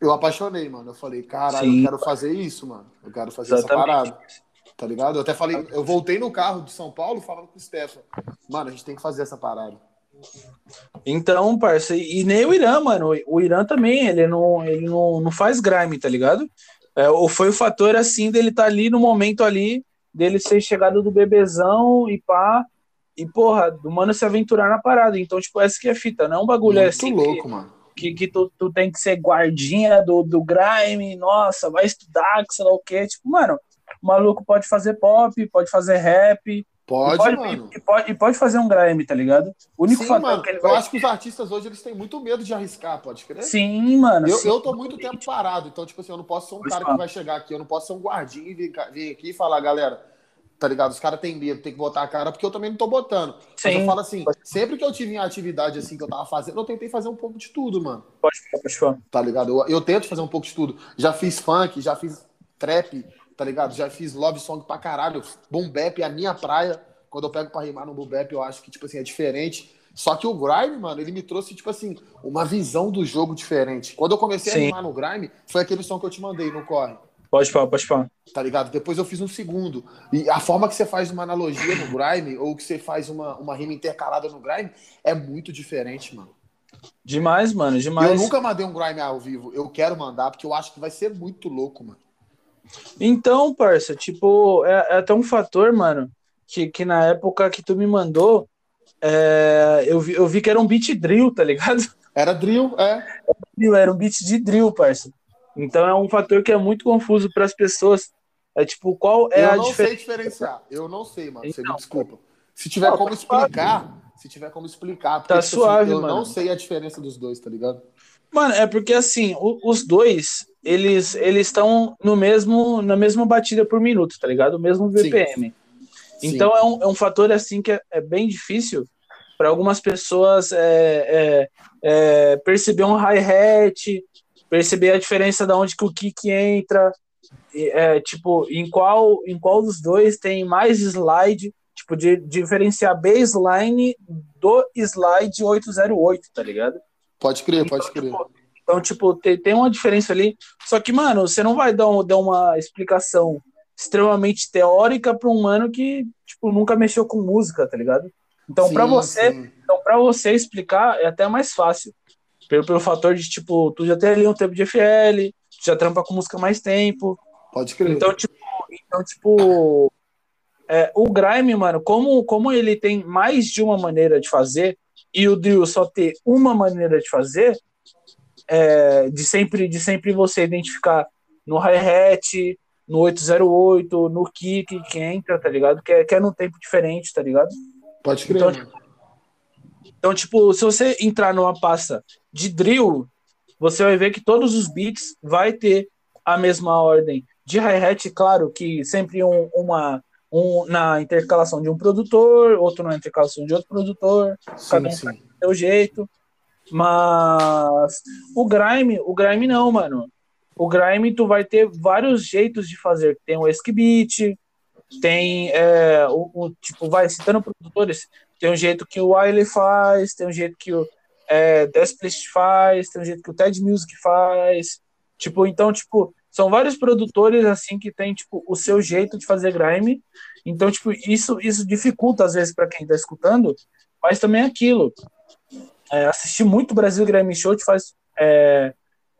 eu apaixonei, mano. Eu falei, caralho, eu quero fazer isso, mano. Eu quero fazer Exatamente. essa parada. Tá ligado? Eu até falei, eu voltei no carro de São Paulo falando com o Stefan. Mano, a gente tem que fazer essa parada. Então, parça, e nem o Irã, mano. O Irã também, ele não, ele não, não faz grime, tá ligado? É, ou foi o fator assim dele tá ali no momento ali, dele ser chegado do bebezão e pá. E, porra, do mano se aventurar na parada. Então, tipo, essa que é a fita, não é um bagulho Muito assim. que- louco, mano. que, que tu, tu tem que ser guardinha do, do grime, nossa, vai estudar, que sei lá o quê. Tipo, mano, o maluco pode fazer pop, pode fazer rap, Pode, e pode, mano. e, e pode, e pode fazer um grime, tá ligado? O único Sim, fator mano. que ele Eu vai. acho que os artistas hoje eles têm muito medo de arriscar, pode crer? Sim, mano. Eu, sim. eu tô muito tempo parado, então, tipo assim, eu não posso ser um Pois cara fala. que vai chegar aqui, eu não posso ser um guardinha e vir, vir aqui e falar, galera, tá ligado? Os caras têm medo, tem que botar a cara, porque eu também não tô botando. Mas Sim. eu falo assim, sempre que eu tive em atividade assim que eu tava fazendo, eu tentei fazer um pouco de tudo, mano. Pode falar, pode falar. Tá ligado? Eu, eu tento fazer um pouco de tudo. Já fiz funk, já fiz trap, tá ligado? Já fiz love song pra caralho. Boom bap é a minha praia. Quando eu pego pra rimar no boom bap, eu acho que, tipo assim, é diferente. Só que o Grime, mano, ele me trouxe, tipo assim, uma visão do jogo diferente. Quando eu comecei Sim. a rimar no Grime, foi aquele som que eu te mandei no Corre, Pode falar, pode falar. tá ligado? Depois eu fiz um segundo. E a forma que você faz uma analogia no Grime, ou que você faz uma, uma rima intercalada no Grime, é muito diferente, mano. Demais, mano, demais. Eu nunca mandei um Grime ao vivo. Eu quero mandar, porque eu acho que vai ser muito louco, mano. Então, parça, tipo, é, é até um fator, mano, que, que na época que tu me mandou, é, eu, vi, eu vi que era um beat drill, tá ligado? Era drill, é. Era um beat de drill, parça. Então é um fator que é muito confuso para as pessoas. É tipo, qual é eu a não diferença? sei diferenciar. Eu não sei, mano. Você me Então. desculpa. Se tiver Não, como tá explicar, se tiver como explicar, porque Tá tipo suave, eu mano. não sei a diferença dos dois, tá ligado? Mano, é porque assim, os dois, eles eles estão no mesmo na mesma batida por minuto, tá ligado? O mesmo Sim. BPM. Sim. Então é um, é um fator assim que é, é bem difícil para algumas pessoas é, é, é, perceber um hi-hat, perceber a diferença da onde que o kick entra, é, tipo, em qual, em qual dos dois tem mais slide, tipo, de diferenciar baseline do slide 808, tá ligado? Pode crer, pode crer. Então, tipo, tem, tem uma diferença ali. Só que, mano, você não vai dar, um- dar uma explicação extremamente teórica para um mano que, tipo, nunca mexeu com música, tá ligado? Então, para você, sim. então, para você explicar é até mais fácil. Pelo, pelo fator de, tipo, tu já tem ali um tempo de FL, tu já trampa com música mais tempo. Pode crer. Então, tipo, então, tipo é, o Grime, mano, como, como ele tem mais de uma maneira de fazer e o Drill só ter uma maneira de fazer, é, de, sempre, de sempre você identificar no hi-hat, no 808, no kick que entra, tá ligado? Que é, que é num tempo diferente, tá ligado? Pode crer, então, mano. Então, tipo, se você entrar numa pasta de drill, você vai ver que todos os beats vai ter a mesma ordem. De hi-hat, claro, que sempre um, uma um na intercalação de um produtor, outro na intercalação de outro produtor, cada Sim, um sim. do seu jeito. Mas o grime, o grime não, mano. O grime tu vai ter vários jeitos de fazer. Tem o esque beat, tem é, o, o- tipo vai citando produtores, tem um jeito que o Wiley faz, tem um jeito que o é, faz, tem um jeito que o Ted Music faz. Tipo, então, tipo, são vários produtores assim que tem tipo o seu jeito de fazer grime. Então, tipo, isso isso dificulta às vezes para quem tá escutando, mas também é aquilo. É, assistir muito Brasil Grime Show te faz é,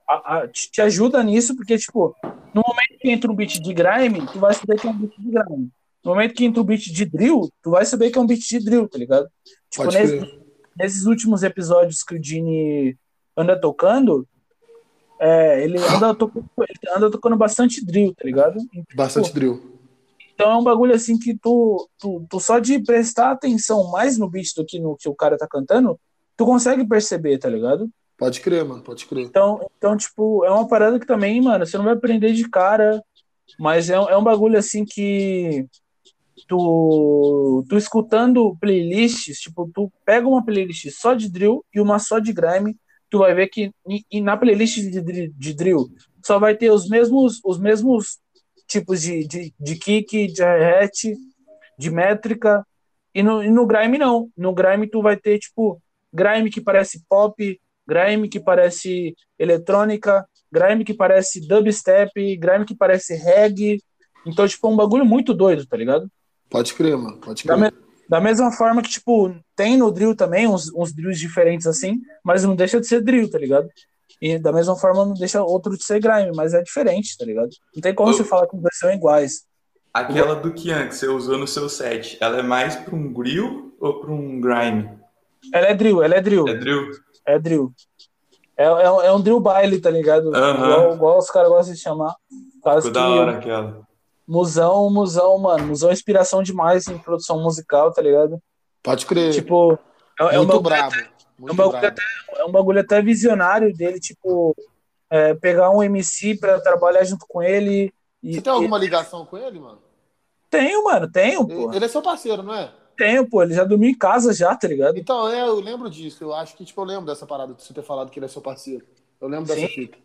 a- a- te ajuda nisso, porque, tipo, no momento que entra um beat de grime, tu vai saber que é um beat de grime. No momento que entra um beat de drill, tu vai saber que é um beat de drill, tá ligado? Tipo, nesse- nesses últimos episódios que o Dini anda tocando, é, ele, anda tocando, ele anda tocando bastante drill, tá ligado? Bastante drill. Então é um bagulho assim que tu, tu, tu só de prestar atenção mais no beat do que no que o cara tá cantando, tu consegue perceber, tá ligado? Pode crer, mano. Pode crer. Então, então, tipo, é uma parada que também, mano, você não vai aprender de cara, mas é, é um bagulho assim que tu, tu escutando playlists, tipo, tu pega uma playlist só de drill e uma só de grime, tu vai ver que e, e na playlist de, de drill só vai ter os mesmos, os mesmos tipos de, de, de kick, de hi-hat, de métrica, e no, e no grime não. No grime tu vai ter, tipo, grime que parece pop, grime que parece eletrônica, grime que parece dubstep, grime que parece reggae. Então, tipo, é um bagulho muito doido, tá ligado? Pode crer, mano. Pode Da, crer. me- da mesma forma que, tipo, tem no drill também uns, uns drills diferentes assim, mas não deixa de ser drill, tá ligado? E da mesma forma não deixa outro de ser grime, mas é diferente, tá ligado? Não tem como Ô. você falar que os dois são iguais. Aquela do Kian que você usou no seu set, ela é mais para um grill ou para um grime? Ela é drill, ela é drill, É drill? é drill. É, é, é um drill baile, tá ligado? Igual, igual os caras gostam de chamar. Ficou da que- hora aquela. Musão, musão, mano. Musão é inspiração demais em produção musical, tá ligado? Pode crer. Tipo, é, é um muito bagulho brabo. até- Muito bagulho brabo. é um bagulho até visionário dele, tipo, é, pegar um MC pra trabalhar junto com ele. E, Você tem alguma ligação com ele, mano? e- Tenho, mano, tenho. Ele ele é seu parceiro, não é? Pô. Ele já dormiu em casa já, tá ligado? Então, é, eu lembro disso. Eu acho que, tipo, eu lembro dessa parada de você ter falado que ele é seu parceiro. Eu lembro dessa Sim. fita.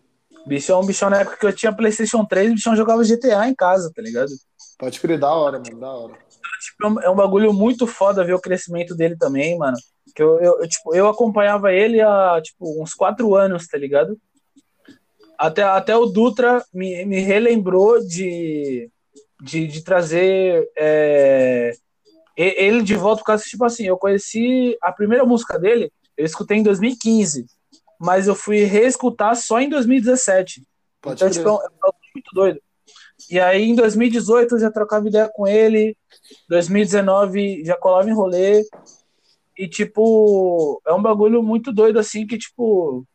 Bichão, bichão, na época que eu tinha PlayStation 3, o bichão jogava GTA em casa, tá ligado? Pode crer, da hora, mano, da hora. Tipo, é um- é um bagulho muito foda ver o crescimento dele também, mano. Que eu, eu, eu, tipo, eu acompanhava ele há, tipo, uns quatro anos, tá ligado? Até, até o Dutra me, me relembrou de, de, de trazer é, ele de volta por causa, tipo assim, eu conheci a primeira música dele, eu escutei em 2015, mas eu fui reescutar só em 2017. Pode Então, tipo, é um é um bagulho muito doido. E aí, em 2018, eu já trocava ideia com ele. 2019, já colava em rolê. E, tipo, é um bagulho muito doido, assim, que, tipo,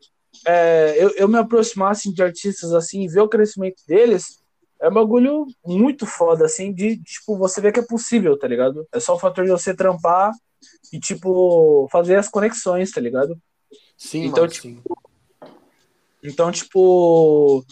é, eu, eu me aproximar, assim, de artistas, assim, e ver o crescimento deles, é um bagulho muito foda, assim, de, tipo, você ver que é possível, tá ligado? É só o fator de você trampar e, tipo, fazer as conexões, tá ligado? Sim, então, mano, tipo, sim. Então, tipo,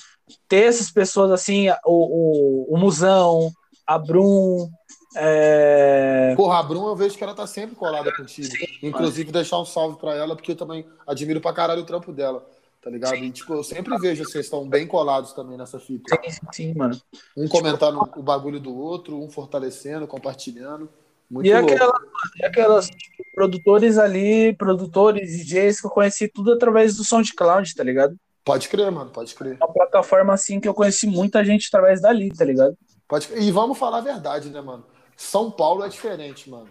ter essas pessoas assim, o, o, o Musão, a Brum, é... Porra, a Bruna, eu vejo que ela tá sempre colada contigo. Inclusive, deixar um salve pra ela, porque eu também admiro pra caralho o trampo dela, tá ligado? E, tipo, eu sempre vejo vocês estão bem colados também nessa fita. sim, sim, sim, mano. Um comentando o bagulho do outro, um fortalecendo, compartilhando. Muito E aquela, e aquelas tipo, produtores ali, produtores, DJs que eu conheci tudo através do SoundCloud, tá ligado? Pode crer, mano, pode crer. Uma plataforma assim que eu conheci muita gente através dali, tá ligado? Pode crer. E vamos falar a verdade, né, mano? São Paulo é diferente, mano.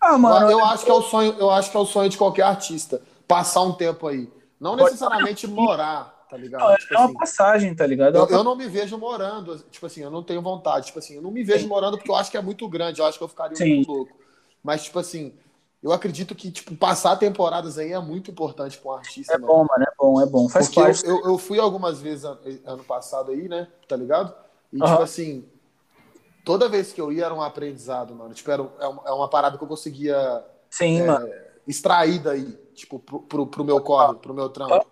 Ah, mano, eu acho que é o sonho, eu acho que é o sonho de qualquer artista, passar um tempo aí. Não necessariamente morar, tá ligado? Tipo é uma assim, passagem, tá ligado? É eu, eu não me vejo morando, tipo assim, eu não tenho vontade, tipo assim, eu não me vejo morando porque eu acho que é muito grande, eu acho que eu ficaria Sim. muito louco. Mas tipo assim, eu acredito que tipo passar temporadas aí é muito importante para um artista, É mano. bom, mano, é bom, é bom. Faz Porque parte. eu, eu, eu fui algumas vezes an- ano passado aí, né? Tá ligado? E, Aham. tipo assim, toda vez que eu ia era um aprendizado, mano. Tipo, era, é uma- é uma parada que eu conseguia Sim, é, mano. Extrair daí, tipo, pro, pro, pro meu corre, pro meu trampo.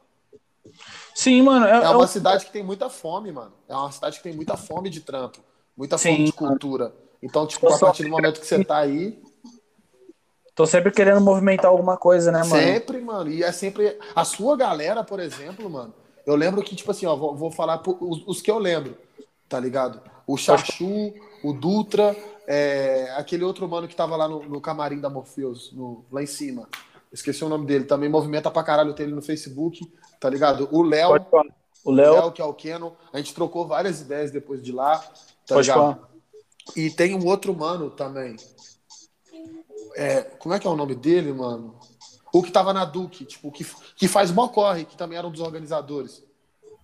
Sim, mano. É, É uma um- cidade que tem muita fome, mano. É uma cidade que tem muita fome de trampo, muita Sim, fome de cultura. Então, tipo, Eu a partir do momento que você tá aí, Tô sempre querendo movimentar alguma coisa, né, mano? Sempre, mano. E é sempre. A sua galera, por exemplo, mano. Eu lembro que, tipo assim, ó, vou, vou falar os, os que eu lembro, tá ligado? O Chachu, o Dutra, é, aquele outro mano que tava lá no, no camarim da Morpheus, no, lá em cima. Esqueci o nome dele. Também movimenta pra caralho tem ele no Facebook, tá ligado? O Léo. O Léo, Léo, que é o Keno. A gente trocou várias ideias depois de lá, tá pode ligado? falar. E tem um outro mano também. É, como é que é o nome dele, mano? O que tava na Duke, tipo, que, que faz mó corre, que também era um dos organizadores.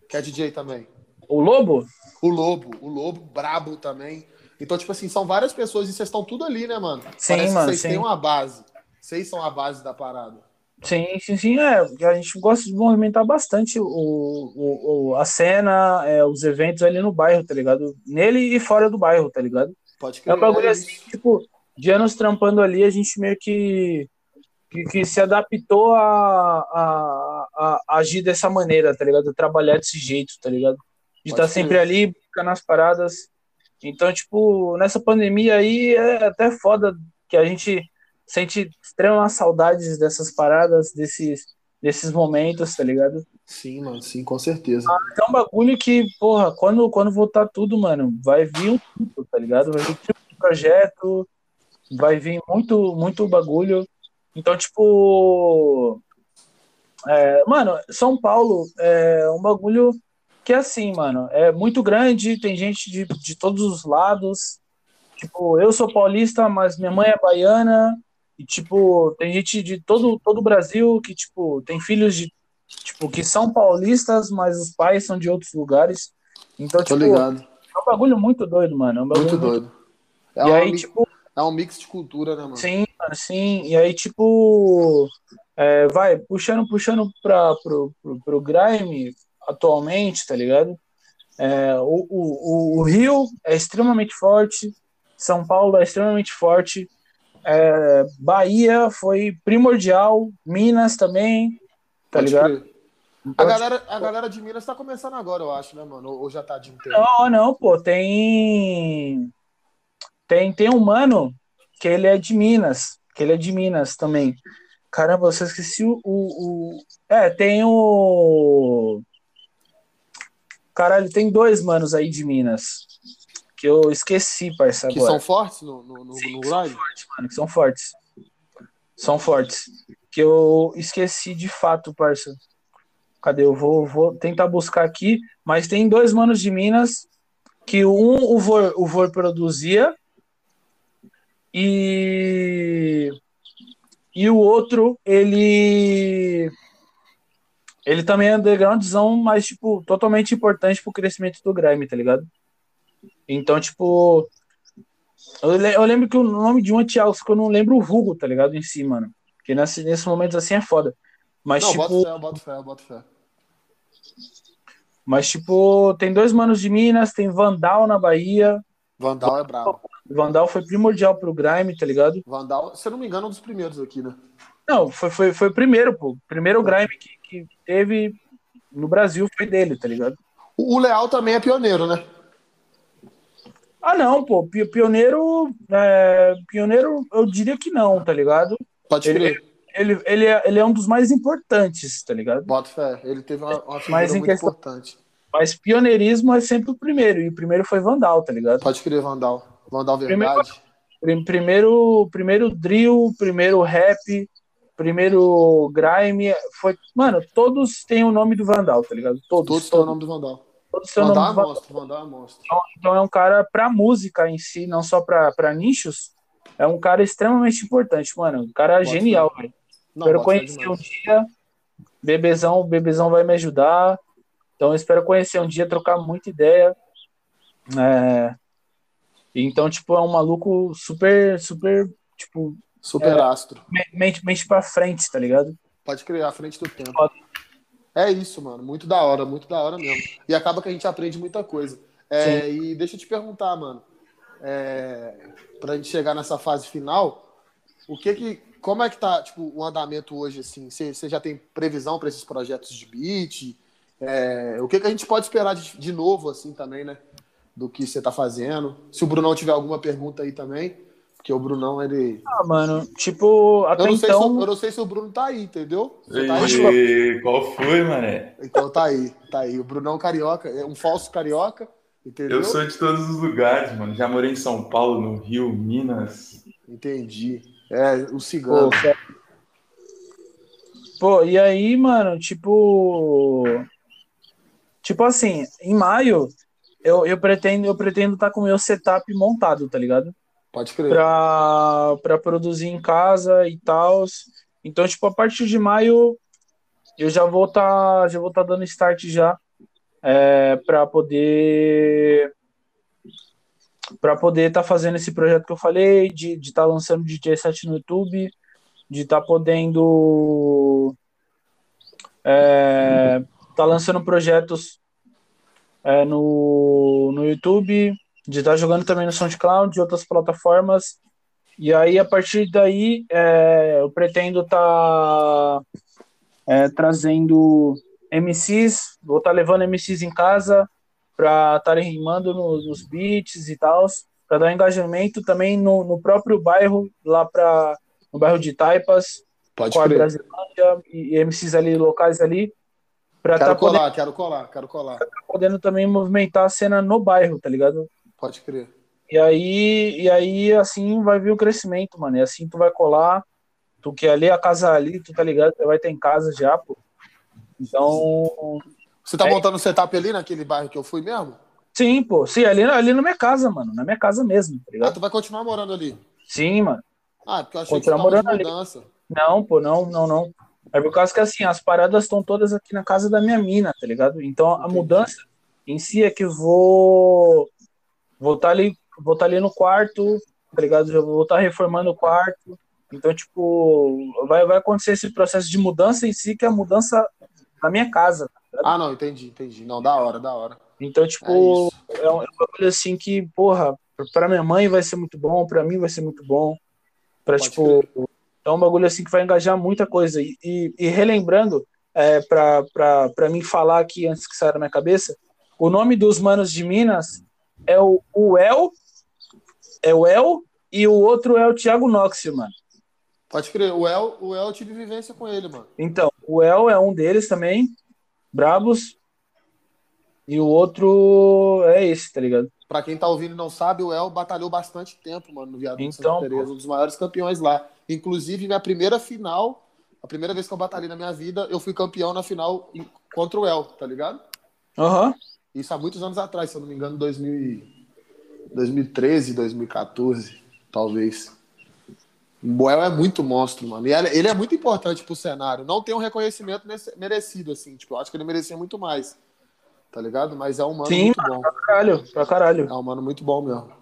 Que é DJ também. O Lobo? O Lobo, o Lobo, brabo também. Então, tipo assim, são várias pessoas e vocês estão tudo ali, né, mano? Sim, Parece mano, vocês sim. têm uma base. Vocês são a base da parada. Sim, sim, sim. É, a gente gosta de movimentar bastante o, o, o- a cena, é, os eventos ali no bairro, tá ligado? Nele e fora do bairro, tá ligado? Pode É crer. um bagulho é assim, tipo, de anos trampando ali, a gente meio que, que, que se adaptou a, a, a- a agir dessa maneira, tá ligado? Trabalhar desse jeito, tá ligado? De Pode estar sempre crer. ali, buscando as paradas. Então, tipo, nessa pandemia aí é até foda que a gente sente extremas saudades dessas paradas, desses, desses momentos, tá ligado? Sim, mano, sim, com certeza. É um bagulho que, porra, quando, quando voltar tudo, mano, vai vir um tudo, tá ligado? Vai vir tipo de projeto, vai vir muito, muito bagulho. Então, tipo. é, mano, São Paulo é um bagulho que, assim, mano, é muito grande, tem gente de, de todos os lados. Tipo, eu sou paulista, mas minha mãe é baiana. E, tipo, tem gente de todo, todo o Brasil que, tipo, tem filhos de tipo, que são paulistas, mas os pais são de outros lugares. Então, Tô tipo, ligado. é um bagulho muito doido, mano. É um bagulho Muito doido. É, E uma aí, mi- tipo, é um mix de cultura, né, mano? sim, sim. E aí, tipo, É, vai, puxando, puxando para pro, pro, pro Grime atualmente, tá ligado? É, o, o, o Rio é extremamente forte, São Paulo é extremamente forte, é, Bahia foi primordial, Minas também, tá Pode ligado? crer. A galera, a galera de Minas tá começando agora, eu acho, né, mano? Ou ou já tá de um tempo? Não, não, pô, tem. Tem, tem um mano que ele é de Minas, que ele é de Minas também. Caramba, você esqueci o, o, o- É, tem o. Caralho, tem dois manos aí de Minas. Que eu esqueci, parça, Que agora. são fortes no, no, no, Sim, no que são fortes, mano, que são fortes. São fortes. Que eu esqueci de fato, parça. Cadê? Eu vou, vou tentar buscar aqui. Mas tem dois manos de Minas que um o Vor, o Vor produzia e e o outro ele ele também é undergroundzão, mas tipo totalmente importante pro crescimento do grime, tá ligado? Então, tipo, eu, le- eu lembro que o nome de um é Thiago, só que eu não lembro o vulgo, tá ligado? Em si, mano. Porque nesse, nesses momentos assim é foda. Mas, Não, tipo, bota fé, bota fé, bota fé. mas, tipo, tem dois manos de Minas, tem Vandal na Bahia. Vandal é brabo. Vandal foi primordial pro Grime, tá ligado? Vandal, se eu não me engano, é um dos primeiros aqui, né? Não, foi, foi, foi o primeiro, pô. Primeiro Grime que teve no Brasil foi dele, tá ligado? O Leal também é pioneiro, né? Ah, não, pô. pi- Pioneiro. é, pioneiro, eu diria que não, tá ligado? Pode Ele- crer. Ele, ele, é, ele é um dos mais importantes, tá ligado? Bota fé. Ele teve uma, uma figura muito questão- importante. Mas pioneirismo é sempre o primeiro, e o primeiro foi Vandal, tá ligado? Pode crer, Vandal. Vandal Primeiro- Verdade. Prim- Primeiro, primeiro drill, primeiro rap, primeiro grime, foi, mano, todos têm o nome do Vandal, tá ligado? Todos, Todos têm o nome do Vandal. todos têm o nome do Vandal. Vandal é monstro. Então é um cara pra música em si, não só pra, pra nichos, é um cara extremamente importante, mano. Um cara genial, velho. Espero conhecer um dia. Bebezão, Bebezão vai me ajudar. Então eu espero conhecer um dia, trocar muita ideia. É, Então, tipo, é um maluco super, super, tipo, Super astro. me- mente, mente pra frente, tá ligado? Pode crer, à frente do tempo. Foda. É isso, mano. Muito da hora, muito da hora mesmo. E acaba que a gente aprende muita coisa. É, e deixa eu te perguntar, mano. É, pra gente chegar nessa fase final, o que que. Como é que tá, tipo, o andamento hoje, assim? Você você já tem previsão para esses projetos de beat? É, o que que a gente pode esperar de, de novo, assim, também, né? Do que você tá fazendo. Se o Brunão tiver alguma pergunta aí também, porque o Brunão, ele. Ah, mano, tipo, até Eu não, sei se, então. o- eu não sei se o Bruno tá aí, entendeu? Você tá aí? E... Qual foi, mané? Então tá aí, tá aí. O Brunão carioca, é um falso carioca, entendeu? Eu sou de todos os lugares, mano. Já morei em São Paulo, no Rio, Minas. Entendi. É, o cigano. Pô, Pô, e aí, mano, tipo. Tipo assim, em maio, eu, eu pretendo eu pretendo estar com o meu setup montado, tá ligado? Pode crer. Pra, pra produzir em casa e tal. Então, tipo, a partir de maio, eu já vou tá, já vou tá dando start já é, para poder para poder estar fazendo esse projeto que eu falei, de estar lançando DJ set no YouTube, de estar podendo é, tá lançando projetos é, no, no YouTube, de estar jogando também no SoundCloud, de outras plataformas. E aí, a partir daí, é, eu pretendo estar trazendo MCs, vou estar levando MCs em casa para estarem rimando no- nos beats e tal, para dar engajamento também no, no próprio bairro, lá para no bairro de Taipas, Pode com a. Brasilândia e MCs ali locais ali, para Quero podendo, colar, quero colar, quero colar. podendo também movimentar a cena no bairro, tá ligado? Pode crer. E aí, e aí assim vai vir o crescimento, mano. E assim tu vai colar, tu que ali a casa ali, tu tá ligado? Tu vai ter em casa já, pô. Então, Você tá É. montando um setup ali naquele bairro que eu fui mesmo? sim, pô, sim, ali, ali na minha casa, mano, na minha casa mesmo, tá Ah, ligado? tu vai continuar morando ali? Sim, mano. Ah, porque eu achei que Continuar você tava de morando ali. mudança. Não, pô, não, não, não. É por causa que assim, as paradas estão todas aqui na casa da minha mina, tá ligado? Então a Entendi. mudança em si é que vou vou estar ali, vou estar ali no quarto, tá ligado? Já vou estar reformando o quarto, Então, tipo, vai, vai acontecer esse processo de mudança em si, que é a mudança na minha casa. tá? Ah, não, entendi, entendi. Não, da hora, da hora. Então, É tipo, é um, é um bagulho assim que, porra, pra minha mãe vai ser muito bom, pra mim vai ser muito bom. Pra, Pode tipo, é um bagulho assim que vai engajar muita coisa. E, e, e relembrando, é, pra, pra, pra mim falar aqui antes que saia da minha cabeça, o nome dos manos de Minas é o, o El, é o El, e o outro é o Thiago Noxio, mano. Pode crer. O El, o El eu tive vivência com ele, mano. Então, o El é um deles também, Brabos, e o outro é esse, tá ligado? Pra quem tá ouvindo e não sabe, o El batalhou bastante tempo, mano, no Viaduto Então, Santa Teresa, um dos maiores campeões lá. Inclusive, minha primeira final, a primeira vez que eu batalhei na minha vida, eu fui campeão na final contra o El, tá ligado? Aham. Isso há muitos anos atrás, se eu não me engano, 2000 e- 2013, 2014, talvez. O Boel é muito monstro, mano. E ele é muito importante pro cenário. Não tem um reconhecimento merecido, assim. Tipo, eu acho que ele merecia muito mais. Tá ligado? Mas é um mano Sim, muito bom. Pra caralho, pra caralho. É um mano muito bom mesmo.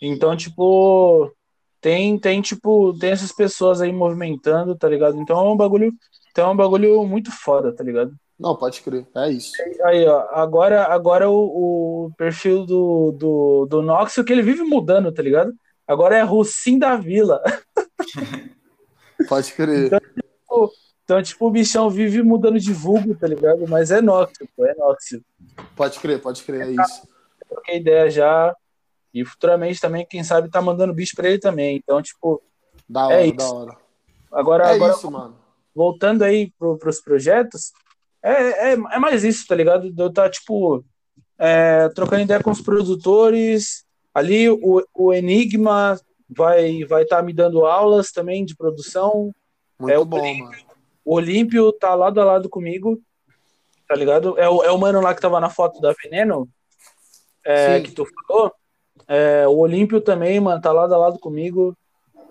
Então, tipo, tem, tem, tipo, tem essas pessoas aí movimentando, tá ligado? Então é um bagulho, então é um bagulho muito foda, tá ligado? Não, pode crer. É isso. Aí, ó, agora, agora o, o perfil do, do, do Noxio, que ele vive mudando, tá ligado? Agora é Russim da Vila. Pode crer. Então, tipo, o bichão vive mudando de vulgo, tá ligado? Mas é Noxio, pô, é Noxio. Pode crer, pode crer. É isso. Troquei ideia já. E futuramente também, quem sabe, tá mandando bicho pra ele também. Então, tipo, Da hora, É isso. da hora. agora, É agora isso, mano. voltando aí pro, pros projetos, é, é, é mais isso, tá ligado? De Eu tá, tipo, é, trocando ideia com os produtores. Ali o, o Enigma vai vai estar me dando aulas também de produção. Muito É o bom, Play. mano. O Olímpio tá lado a lado comigo, tá ligado? É o, é o mano lá que tava na foto da Veneno, é, que tu falou. É, o Olímpio também, mano, tá lado a lado comigo.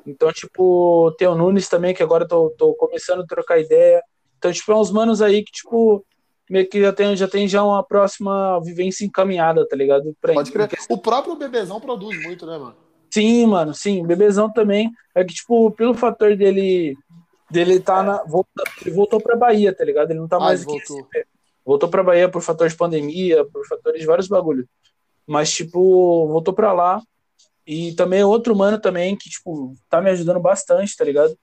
Então, tipo, tem o Nunes também, que agora eu tô, tô começando a trocar ideia. Então, tipo, é uns manos aí que, tipo, meio que já tem, já tem já uma próxima vivência encaminhada, tá ligado? Pra, Pode crer. questão- O próprio Bebezão produz muito, né, mano? Sim, mano, sim. O Bebezão também. É que, tipo, pelo fator dele. dele tá na. Volta, ele voltou pra Bahia, tá ligado? Ele não tá mais aqui. voltou. Voltou pra Bahia por fator de pandemia, por fatores de vários bagulhos. Mas, tipo, voltou pra lá. E também é outro mano também que, tipo, tá me ajudando bastante, tá ligado?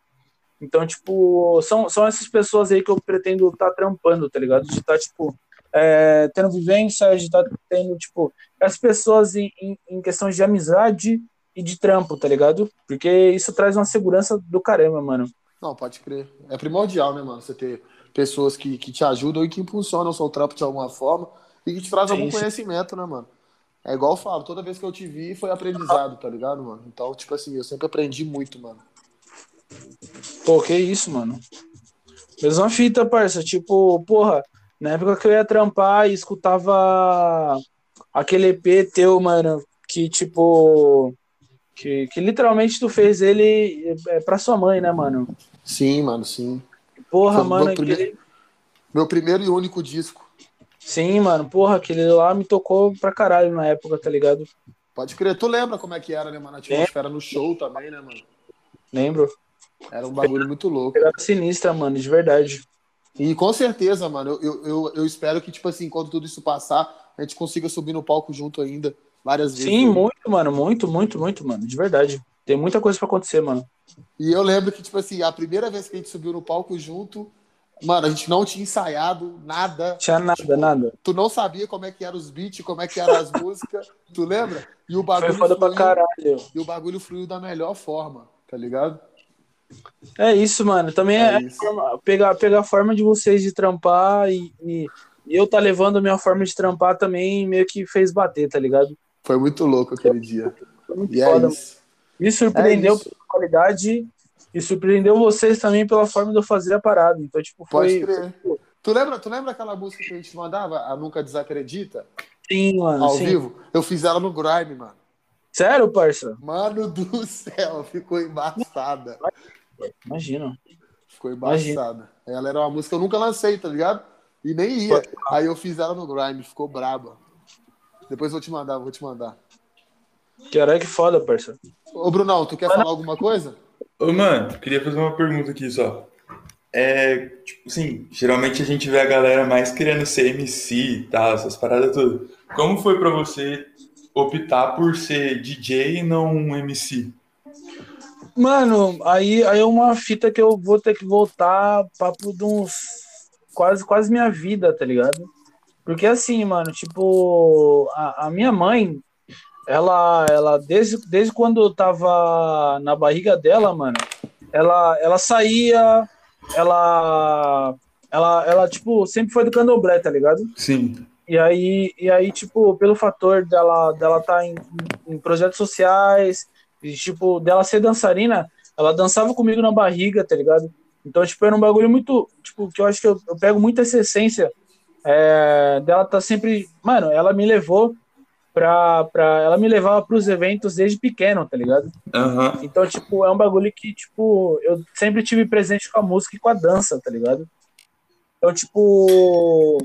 Então, tipo, são, são essas pessoas aí que eu pretendo estar tá trampando, tá ligado? De estar, tipo, é, tendo vivência, de estar tendo, tipo, as pessoas em, em, em questão de amizade e de trampo, tá ligado? Porque isso traz uma segurança do caramba, mano. Não, pode crer. É primordial, né, mano? Você ter pessoas que, que te ajudam e que impulsionam o seu trampo de alguma forma e que te trazem algum conhecimento, né, mano? É igual eu falo, toda vez que eu te vi foi aprendizado, tá ligado, mano? Então, tipo assim, eu sempre aprendi muito, mano. Pô, que isso, mano. Mesma fita, parça. Tipo, porra, na época que eu ia trampar e escutava aquele EP teu, mano, que tipo. Que, que literalmente tu fez ele é, pra sua mãe, né, mano? Sim, mano, sim. Porra, Foi mano, meu primeiro- aquele. Meu primeiro e único disco. Sim, mano, porra, aquele lá me tocou pra caralho na época, tá ligado? Pode crer. Tu lembra como é que era, né, mano? A atmosfera no show também, né, mano? Lembro. Era um bagulho muito louco. Pegada sinistra, mano, de verdade. E com certeza, mano, eu, eu, eu, espero que, tipo assim, quando tudo isso passar, a gente consiga subir no palco junto ainda, várias vezes. Sim, muito, mano, muito, muito, muito, mano, de verdade. Tem muita coisa pra acontecer, mano. E eu lembro que, tipo assim, a primeira vez que a gente subiu no palco junto, mano, a gente não tinha ensaiado nada. Tinha nada, nada. Tu não sabia como é que eram os beats, como é que eram as músicas, tu lembra? E o Foi bagulho foda pra fluiu, caralho. e o bagulho fluiu da melhor forma, tá ligado? É isso, mano. Também é, É forma- pegar, pegar a forma de vocês de trampar e, e- eu tá levando a minha forma de trampar também meio que fez bater, tá ligado? Foi muito louco aquele dia. Foi muito E é foda. isso. Me surpreendeu É isso. pela qualidade e surpreendeu vocês também pela forma de eu fazer a parada. Então, tipo, Pode foi. crer. Tu lembra, tu lembra aquela música que a gente mandava, a Nunca Desacredita, Sim, mano. ao sim. vivo? Eu fiz ela no Grime, mano. Sério, parça? Mano do céu, ficou embaçada. Imagina. Ficou Imagina. embaçada. Ela era uma música que eu nunca lancei, tá ligado? E nem ia. Aí eu fiz ela no Grime, ficou braba. Depois eu vou te mandar, vou te mandar. Caralho, que foda, parça. Ô, Brunão, tu quer falar alguma coisa? Ô, mano, queria fazer uma pergunta aqui só. É, tipo assim, geralmente a gente vê a galera mais querendo ser MC e tal, essas paradas tudo. Como foi pra você optar por ser DJ e não um MC? Mano, aí, aí é uma fita que eu vou ter que voltar papo de uns. Quase, quase minha vida, tá ligado? Porque assim, mano, tipo, a, a minha mãe, ela, ela desde, desde quando eu tava na barriga dela, mano, ela, ela saía, ela, ela, ela, tipo, sempre foi do candomblé, tá ligado? Sim. E aí, e aí tipo, pelo fator dela dela tá em, em projetos sociais, e, tipo, dela ser dançarina, ela dançava comigo na barriga, tá ligado? Então, tipo, era um bagulho muito, tipo, que eu acho que eu, eu pego muito essa essência é, dela tá sempre, mano, ela me levou pra, pra ela me levava pros eventos desde pequeno, tá ligado? Aham. Então, tipo, é um bagulho que, tipo, eu sempre tive presente com a música e com a dança, tá ligado? Então, tipo,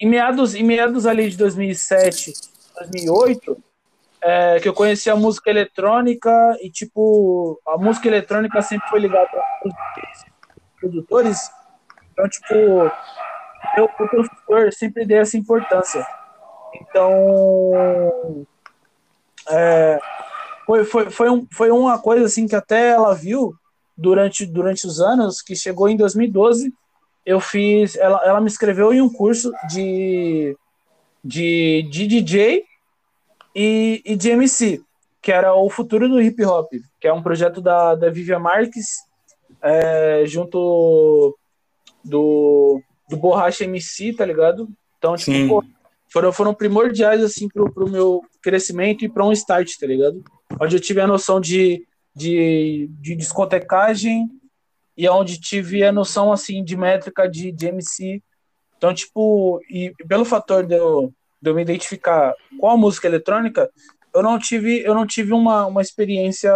em meados, em meados ali de 2007, 2008, é, que eu conheci a música eletrônica e, tipo, a música eletrônica sempre foi ligada a produtores. Então, tipo, eu, o professor sempre dei essa importância. Então, é, foi, foi, foi, um, foi uma coisa assim que até ela viu durante, durante os anos, que chegou em 2012, eu fiz, ela, ela me inscreveu em um curso de, de, de DJ e, e de MC, que era o futuro do hip hop, que é um projeto da, da Vivian Marques, é, junto do, do Borracha MC, tá ligado? Então, tipo, foram, foram primordiais, assim, pro, pro meu crescimento e para um start, tá ligado? Onde eu tive a noção de, de, de discotecagem e onde tive a noção, assim, de métrica de, de MC. Então, tipo, e pelo fator de eu, de eu me identificar com a música eletrônica, eu não tive, eu não tive uma, uma experiência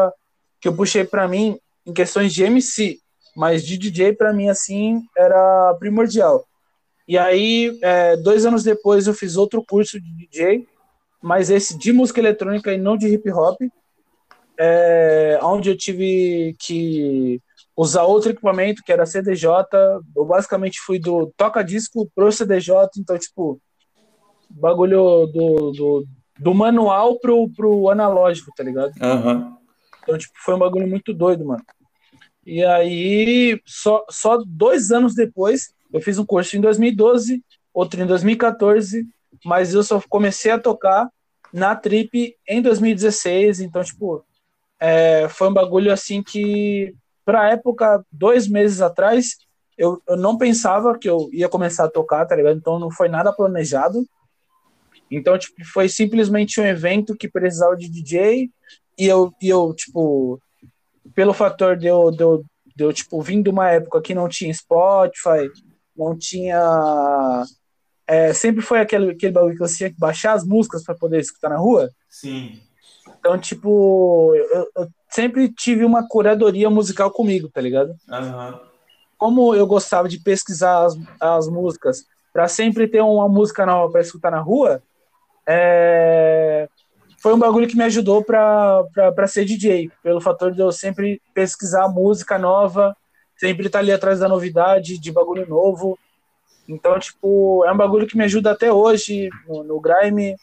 que eu puxei para mim em questões de MC, mas de DJ para mim assim era primordial. E aí, é, dois anos depois, eu fiz outro curso de DJ, mas esse de música eletrônica e não de hip hop, é, onde eu tive que usar outro equipamento, que era CDJ. Eu basicamente fui do toca-disco pro CDJ, então, tipo, bagulho do, do, do manual pro, pro analógico, tá ligado? Aham. Então, tipo, foi um bagulho muito doido, mano. E aí, só, só dois anos depois, eu fiz um curso em 2012, outro em 2014, mas eu só comecei a tocar na Trip em 2016. Então, tipo, é, foi um bagulho assim que, pra época, dois meses atrás, eu, eu não pensava que eu ia começar a tocar, tá ligado? Então, não foi nada planejado. Então, tipo, foi simplesmente um evento que precisava de DJ e eu, e eu tipo, pelo fator de eu, de eu, de eu tipo, vim de uma época que não tinha Spotify, não tinha. É, sempre foi aquele, aquele bagulho que eu tinha que baixar as músicas para poder escutar na rua. Sim. Então, tipo, eu, eu sempre tive uma curadoria musical comigo, tá ligado? Aham. Como eu gostava de pesquisar as, as músicas para sempre ter uma música nova para escutar na rua, é, foi um bagulho que me ajudou para ser DJ, pelo fator de eu sempre pesquisar música nova, sempre estar ali atrás da novidade, de bagulho novo. Então, tipo, é um bagulho que me ajuda até hoje no, no Grime.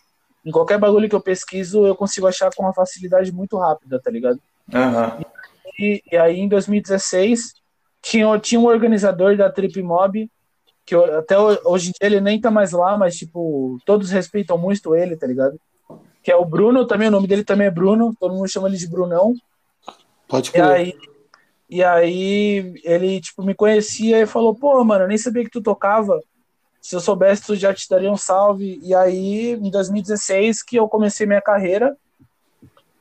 Em qualquer bagulho que eu pesquiso, eu consigo achar com uma facilidade muito rápida, tá ligado? Aham. E, e aí, em 2016, tinha, tinha um organizador da Trip Mob, que até ho- hoje em dia ele nem tá mais lá, mas, tipo, todos respeitam muito ele, tá ligado? Que é o Bruno também, o nome dele também é Bruno, todo mundo chama ele de Brunão. Pode E crer. aí, e aí ele, tipo, me conhecia e falou, pô, mano, eu nem sabia que tu tocava. Se eu soubesse, tu já te daria um salve. E aí, em 2016, que eu comecei minha carreira.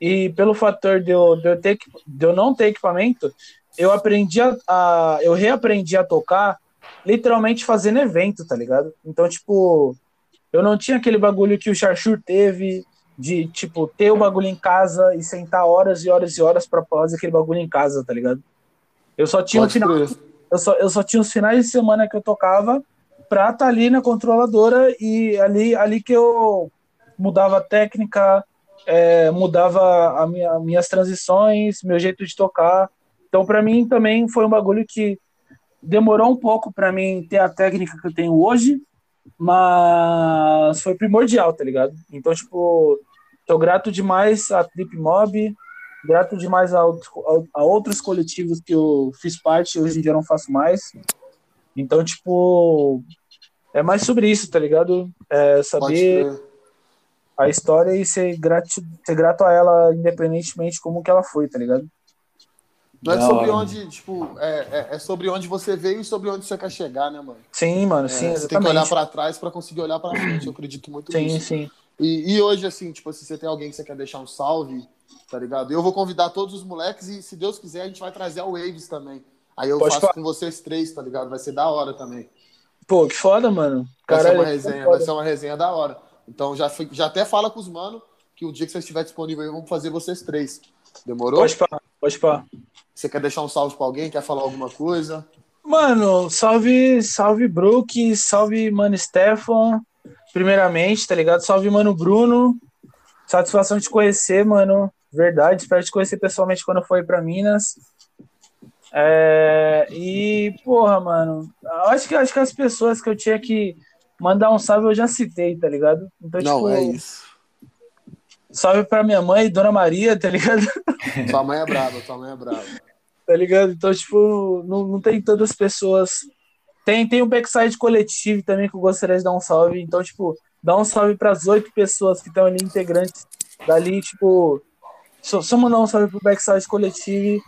E pelo fator de eu, de eu, ter, de eu não ter equipamento, eu aprendi a, a- Eu reaprendi a tocar literalmente fazendo evento, tá ligado? Então, tipo, eu não tinha aquele bagulho que o Charchur teve de, tipo, ter o bagulho em casa e sentar horas e horas e horas pra fazer aquele bagulho em casa, tá ligado? Eu só tinha um final, eu só, eu só tinha os finais de semana que eu tocava pra estar ali na controladora e ali, ali que eu mudava a técnica, é, mudava a minha, minhas transições, meu jeito de tocar. Então, pra mim, também foi um bagulho que demorou um pouco pra mim ter a técnica que eu tenho hoje, mas foi primordial, tá ligado? Então, tipo, tô grato demais a Trip Mob, grato demais a, a outros coletivos que eu fiz parte e hoje em dia não faço mais. Então, tipo, é mais sobre isso, tá ligado? É saber a história e ser grato, ser grato a ela, independentemente como que ela foi, tá ligado? Não é sobre onde, tipo, é, é, é sobre onde você veio e sobre onde você quer chegar, né, mano? Sim, mano, É, sim, você tem que exatamente. olhar pra trás pra conseguir olhar pra frente. Eu acredito muito Sim, nisso. sim. E, e hoje, assim, tipo, se você tem alguém que você quer deixar um salve, tá ligado? Eu vou convidar todos os moleques e, se Deus quiser, a gente vai trazer a Waves também. Aí eu Pode faço falar. com vocês três, tá ligado? Vai ser da hora também. Pô, que foda, mano. Vai ser Caralho, uma resenha, vai ser uma resenha da hora. Então já, já até fala com os mano que o dia que você estiver disponível aí, vamos fazer vocês três. Demorou? Pode pá, pode pá. Você quer deixar um salve pra alguém? Quer falar alguma coisa? Mano, salve, salve Brook, salve Mano Stefan, primeiramente, tá ligado? Salve Mano Bruno. Satisfação de te conhecer, mano. Verdade, espero te conhecer pessoalmente quando for pra Minas. É, e, porra, mano, acho que, acho que as pessoas que eu tinha que mandar um salve eu já citei, tá ligado? Então, Não, tipo, é isso. salve pra minha mãe, Dona Maria, tá ligado? Tua mãe é brava, tua mãe é brava. Tá ligado? Então, tipo, não, não tem tantas pessoas. Tem, tem um backside coletivo também que eu gostaria de dar um salve. Então, tipo, dá um salve para as oito pessoas que estão ali, integrantes dali, tipo. Só, só mandar um salve pro backside coletivo.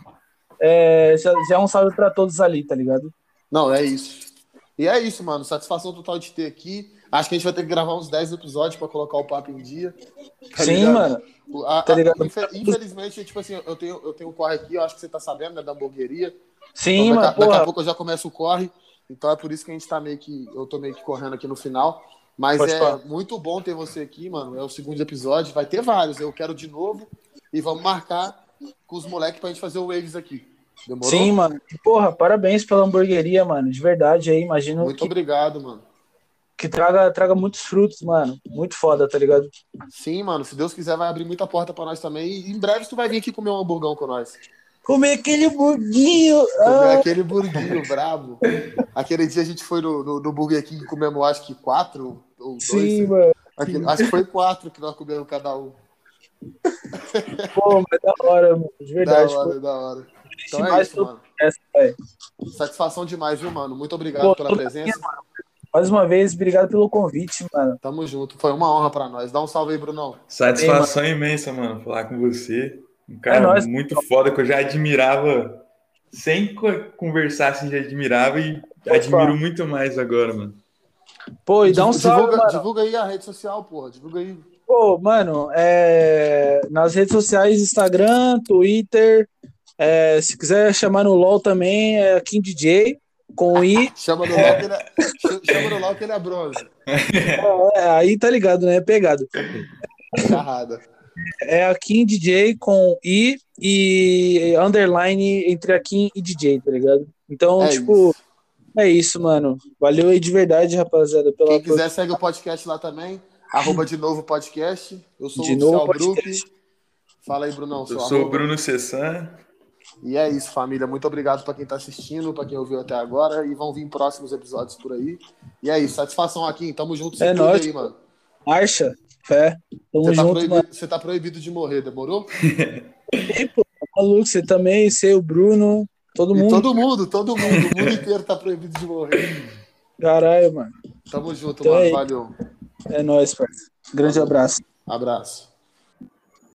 É, já, já é um salve para todos ali, tá ligado? Não, é isso. E é isso, mano. Satisfação total de ter aqui. Acho que a gente vai ter que gravar uns 10 episódios pra colocar o papo em dia. Tá Sim, ligado? mano. A- Tá ligado? infe- infelizmente, tipo assim, eu tenho, eu tenho um corre aqui, eu acho que você tá sabendo, né, da hamburgueria. Sim, Então, mano, daqui, a- daqui a pouco eu já começo o corre. Então é por isso que a gente tá meio que. Eu tô meio que correndo aqui no final. Mas Pode é falar. muito bom ter você aqui, mano. É o segundo episódio. Vai ter vários. Eu quero de novo. E vamos marcar com os moleques pra gente fazer o Waves aqui. Demorou? Sim, mano. Porra, parabéns pela hamburgueria, mano. De verdade aí, imagino Muito que, obrigado, mano. Que traga, traga muitos frutos, mano. Muito foda, tá ligado? Sim, mano. Se Deus quiser, vai abrir muita porta pra nós também. E em breve tu vai vir aqui comer um hamburgão com nós. Comer aquele burguinho. Comer Ah, aquele burguinho brabo. Aquele dia a gente foi no, no, no Burger King e comemos, acho que quatro ou dois. sim, mano. Aquele- acho que foi quatro que nós comemos cada um. Pô, mas da hora, mano. De Da verdade. hora, pô. da hora. Então é isso, mano. Essa. Satisfação demais, viu, mano? Muito obrigado Pô, pela presença. Mais uma vez, obrigado pelo convite, mano. Tamo junto. Foi uma honra pra nós. Dá um salve aí, Brunão. Satisfação imensa, mano, falar com você. Um cara É nóis. muito foda que eu já admirava. Sem co- conversar, assim, já admirava e admiro muito mais agora, mano. Pô, e dá um salve, divulga, mano. divulga aí a rede social, porra. Divulga aí. Pô, mano, é... nas redes sociais, Instagram, Twitter, é, se quiser chamar no LOL também, é Kim DJ, com I. Chama no LOL que ele é, ch- chama no LOL que ele é bronze. É, aí tá ligado, né? É pegado. Charrada. É a Kim DJ com I e underline entre a Kim e DJ, tá ligado? Então, É tipo, isso. é isso, mano. Valeu aí de verdade, rapaziada, pela Quem quiser, segue o podcast lá também. Arroba de novo podcast. Eu sou De o novo. Brook. Fala aí, Brunão. Eu sou o. Bruno Cessan. E é isso, família. Muito obrigado pra quem tá assistindo, pra quem ouviu até agora. E vão vir próximos episódios por aí. E é isso. Satisfação aqui. Tamo junto. É nóis. aí, mano. Marcha, fé. Tamo Você tá, junto, proibido, você tá proibido de morrer, demorou? E, pô, tá maluco, você também, você, o Bruno, todo E mundo. todo mundo, todo mundo. O mundo inteiro tá proibido de morrer. Caralho, mano. Tamo junto, Então mano. é. Valeu. É nóis, parceiro. Grande abraço. Abraço.